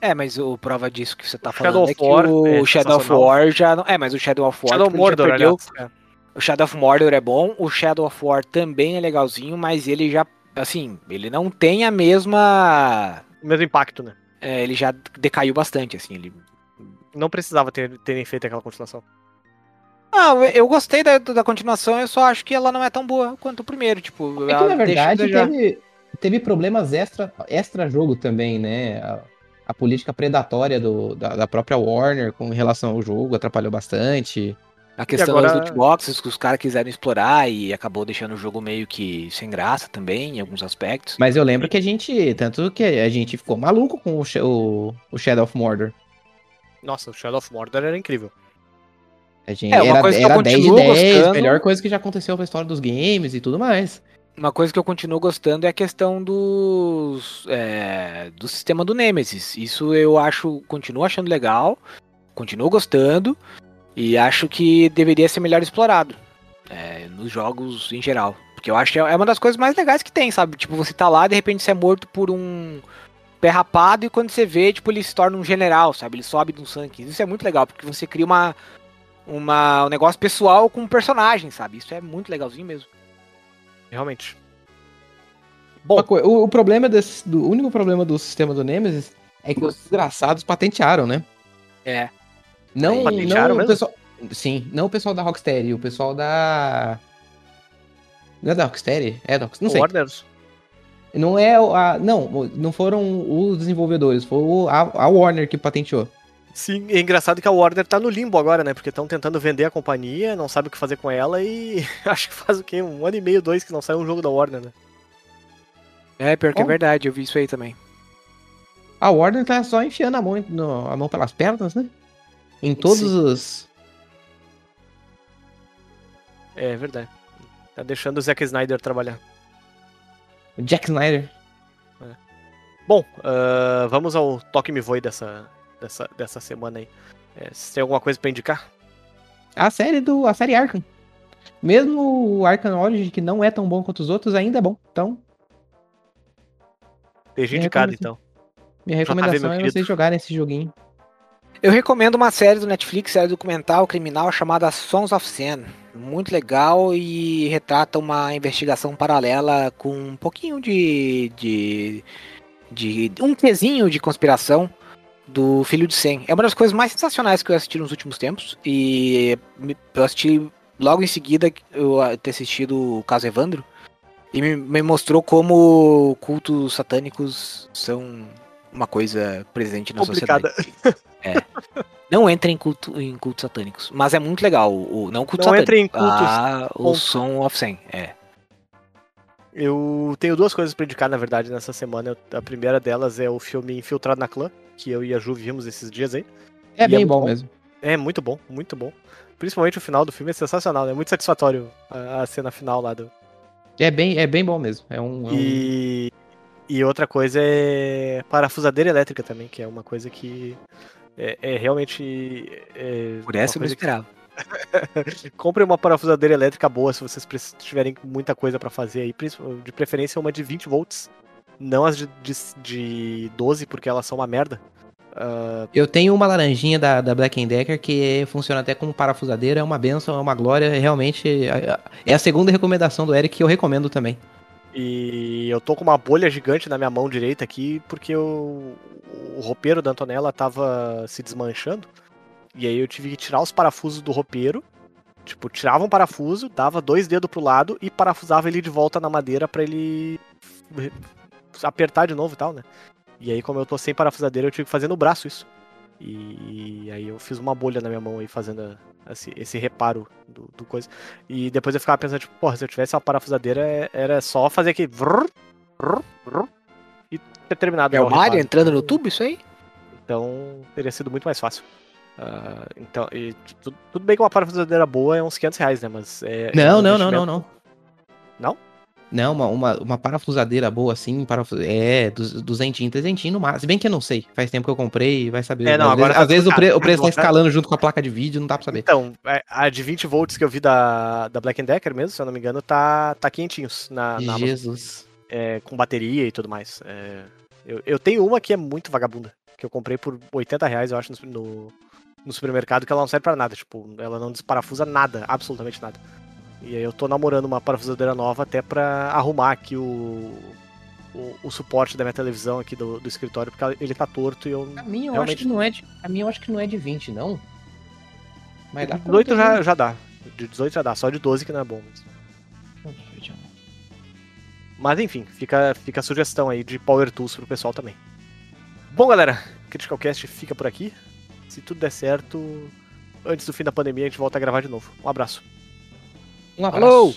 S3: É, mas o prova disso que você tá
S2: O
S3: falando
S2: Shadow
S3: é que
S2: War
S3: o
S2: é
S3: Shadow of. War já não. É, mas o Shadow of War
S2: Shadow
S3: tipo, ele já
S2: Mordor,
S3: perdeu.
S2: É.
S3: O Shadow of Mordor é bom, o Shadow of War também é legalzinho, mas ele já, assim, ele não tem a mesma.
S2: O mesmo impacto, né?
S3: é, ele já decaiu bastante, assim. Ele...
S2: Não precisava ter, terem feito aquela continuação.
S3: Ah, eu- gostei da, da continuação, eu só acho que ela não é tão boa quanto o primeiro, tipo.
S4: É que, na verdade, teve, teve problemas extra, extra jogo também, né? A, a política predatória do, da, da própria Warner com relação ao jogo atrapalhou bastante.
S3: A questão
S2: agora-
S3: das loot boxes que os caras quiseram explorar e acabou deixando o jogo meio que sem graça também, em alguns aspectos.
S4: Mas eu lembro que a gente. Tanto que a gente ficou maluco com o, o, o Shadow of Mordor.
S2: Nossa, o Shadow of Mordor era incrível.
S4: A gente,
S3: É, uma
S4: era
S3: coisa que eu
S4: era 10 de
S3: continuo
S4: 10,
S3: gostando-
S4: melhor coisa que já aconteceu pra história dos games e tudo mais.
S3: Uma coisa que eu continuo gostando é a questão dos é, do sistema do Nemesis. Isso eu acho, continuo achando legal, continuo gostando e acho que deveria ser melhor explorado é, nos jogos em geral. Porque eu acho que é uma das coisas mais legais que tem, sabe? Tipo, você tá lá, de repente você é morto por um pé rapado e quando você vê, tipo, ele se torna um general, sabe? Ele sobe de um sangue. Isso é muito legal, porque você cria uma, uma, um negócio pessoal com um personagem, sabe? Isso é muito legalzinho mesmo.
S2: Realmente.
S4: Coi- o, o problema desse, do, o único problema do sistema do Nemesis é que os desgraçados patentearam, né?
S3: É.
S4: Não,
S2: Patentearam
S4: não o pessoal. Sim, não o pessoal da Rocksteady, o pessoal da. Não é da Rocksteady? É da Rocksteady? Não sei.
S2: Warners.
S4: Não é o- a. Não, não foram os desenvolvedores, foi a, a Warner que patenteou.
S2: Sim, é engraçado que a Warner tá no limbo agora, né? Porque estão tentando vender a companhia, não sabe o que fazer com ela e <laughs> acho que faz o quê? Um ano e meio, dois que não saiu um jogo da Warner, né?
S3: É, pior que é verdade, eu vi isso aí também.
S4: A Warner tá só enfiando a mão, no- a mão pelas pernas, né? Em todos
S3: Sim.
S4: os.
S2: É verdade. Tá deixando o Zack Snyder trabalhar.
S4: Jack Snyder.
S2: Bom, ah, vamos ao Toque Me Voe dessa, dessa, dessa semana aí. É, vocês têm alguma coisa pra indicar?
S4: A série do. A série Arkham. Mesmo o Arkham Origins, que não é tão bom quanto os outros, ainda é bom. Então,
S2: Deixa indicado, então.
S4: minha
S2: JV,
S4: recomendação é vocês jogarem esse joguinho.
S3: Eu recomendo uma série do Netflix, série documental criminal chamada Sons of Sam. Muito legal e retrata uma investigação paralela com um pouquinho de. de. de um quesinho de conspiração do Filho de Sam. É uma das coisas mais sensacionais que eu assisti nos últimos tempos. E eu assisti logo em seguida eu a- ter assistido o caso Evandro. E me, me mostrou como cultos satânicos são uma coisa presente na sociedade.
S2: Complicada.
S3: Não entra em, culto, em cultos satânicos. Mas é muito legal. O, não culto
S2: Não entra em cultos,
S3: Ah, o som of Sam. É.
S2: Eu tenho duas coisas pra indicar, na verdade, nessa semana. A primeira delas é o filme Infiltrado na Clã, que eu e a Ju vimos esses dias aí.
S4: É
S2: E
S4: bem
S2: é
S4: bom
S2: bom.
S4: mesmo.
S2: É muito bom, muito bom. Principalmente o final do filme é sensacional, é muito satisfatório a, a cena final lá do.
S4: É bem, é bem bom mesmo. É um. é um-
S2: E, e outra coisa é parafusadeira elétrica também, que é uma coisa que é, é realmente. é
S3: Por essa eu não
S2: coisa que-
S3: esperava. <laughs>
S2: Compre uma parafusadeira elétrica boa se vocês tiverem muita coisa pra fazer aí, de preferência uma de 20 volts, não as de, de, de 12, porque elas são uma merda. Ah,
S4: Eu tenho uma laranjinha da, da Black Decker que funciona até como parafusadeira, é uma benção, é uma glória, é realmente é- a segunda recomendação do Eric que eu recomendo também.
S2: E eu tô com uma bolha gigante na minha mão direita aqui, porque o, o roupeiro da Antonella tava se desmanchando. E aí eu tive que tirar os parafusos do roupeiro. Tipo, tirava um parafuso, dava dois dedos pro lado e parafusava ele de volta na madeira pra ele apertar de novo e tal, né? E aí, como eu tô sem parafusadeira, eu tive que fazer no braço isso. E aí eu fiz uma bolha na minha mão aí fazendo a- esse, esse reparo do, do coisa. E depois eu ficava pensando, tipo, porra, se eu tivesse uma parafusadeira, é- era só fazer aqui. vrr, vrr, vrr, e ter terminado
S3: É o Mario entrando no tubo, isso aí?
S2: Então teria sido muito mais fácil. Ah, então, e tu- tudo bem que uma parafusadeira boa é uns 500 reais, né? Mas é. é
S4: Não,
S2: um
S4: não, não, não,
S2: investimento-
S4: não.
S2: Não?
S4: Não, uma, uma, uma parafusadeira boa assim, parafus... é, duzentinho, trezentinho no máximo. Se bem que eu não sei, faz tempo que eu comprei, vai saber.
S2: É, não,
S4: às
S2: agora
S4: vezes,
S2: tá
S4: às vezes o, pre- o preço tá
S2: Agora-
S4: escalando junto com a placa de vídeo, não dá pra saber.
S2: Então, é, a de 20 volts que eu vi da, da Black Decker mesmo, se eu não me engano, tá, tá quentinhos na, na
S4: Jesus.
S2: é, com bateria e tudo mais. É, eu, eu tenho uma que é muito vagabunda, que eu comprei por 80 reais, eu acho, no, no, no supermercado, que ela não serve pra nada. Tipo, ela não desparafusa nada, absolutamente nada. E aí eu tô namorando uma parafusadeira nova até pra arrumar aqui o, o, o suporte da minha televisão aqui do, do escritório, porque ele tá torto e eu.
S4: A minha eu
S2: Realmente-
S4: acho que não é de. A minha eu acho que não é de 20, não. Mas dá
S2: De
S4: pra
S2: 18
S4: ter
S2: já, já dá. De 18 já dá, só de 12 que não é bom. Mas enfim, fica, fica a sugestão aí de Power Tools pro pessoal também. Bom, galera, Critical Cast fica por aqui. Se tudo der certo, antes do fim da pandemia a gente volta a gravar de novo. Um abraço.
S4: Um abraço.
S3: Falou!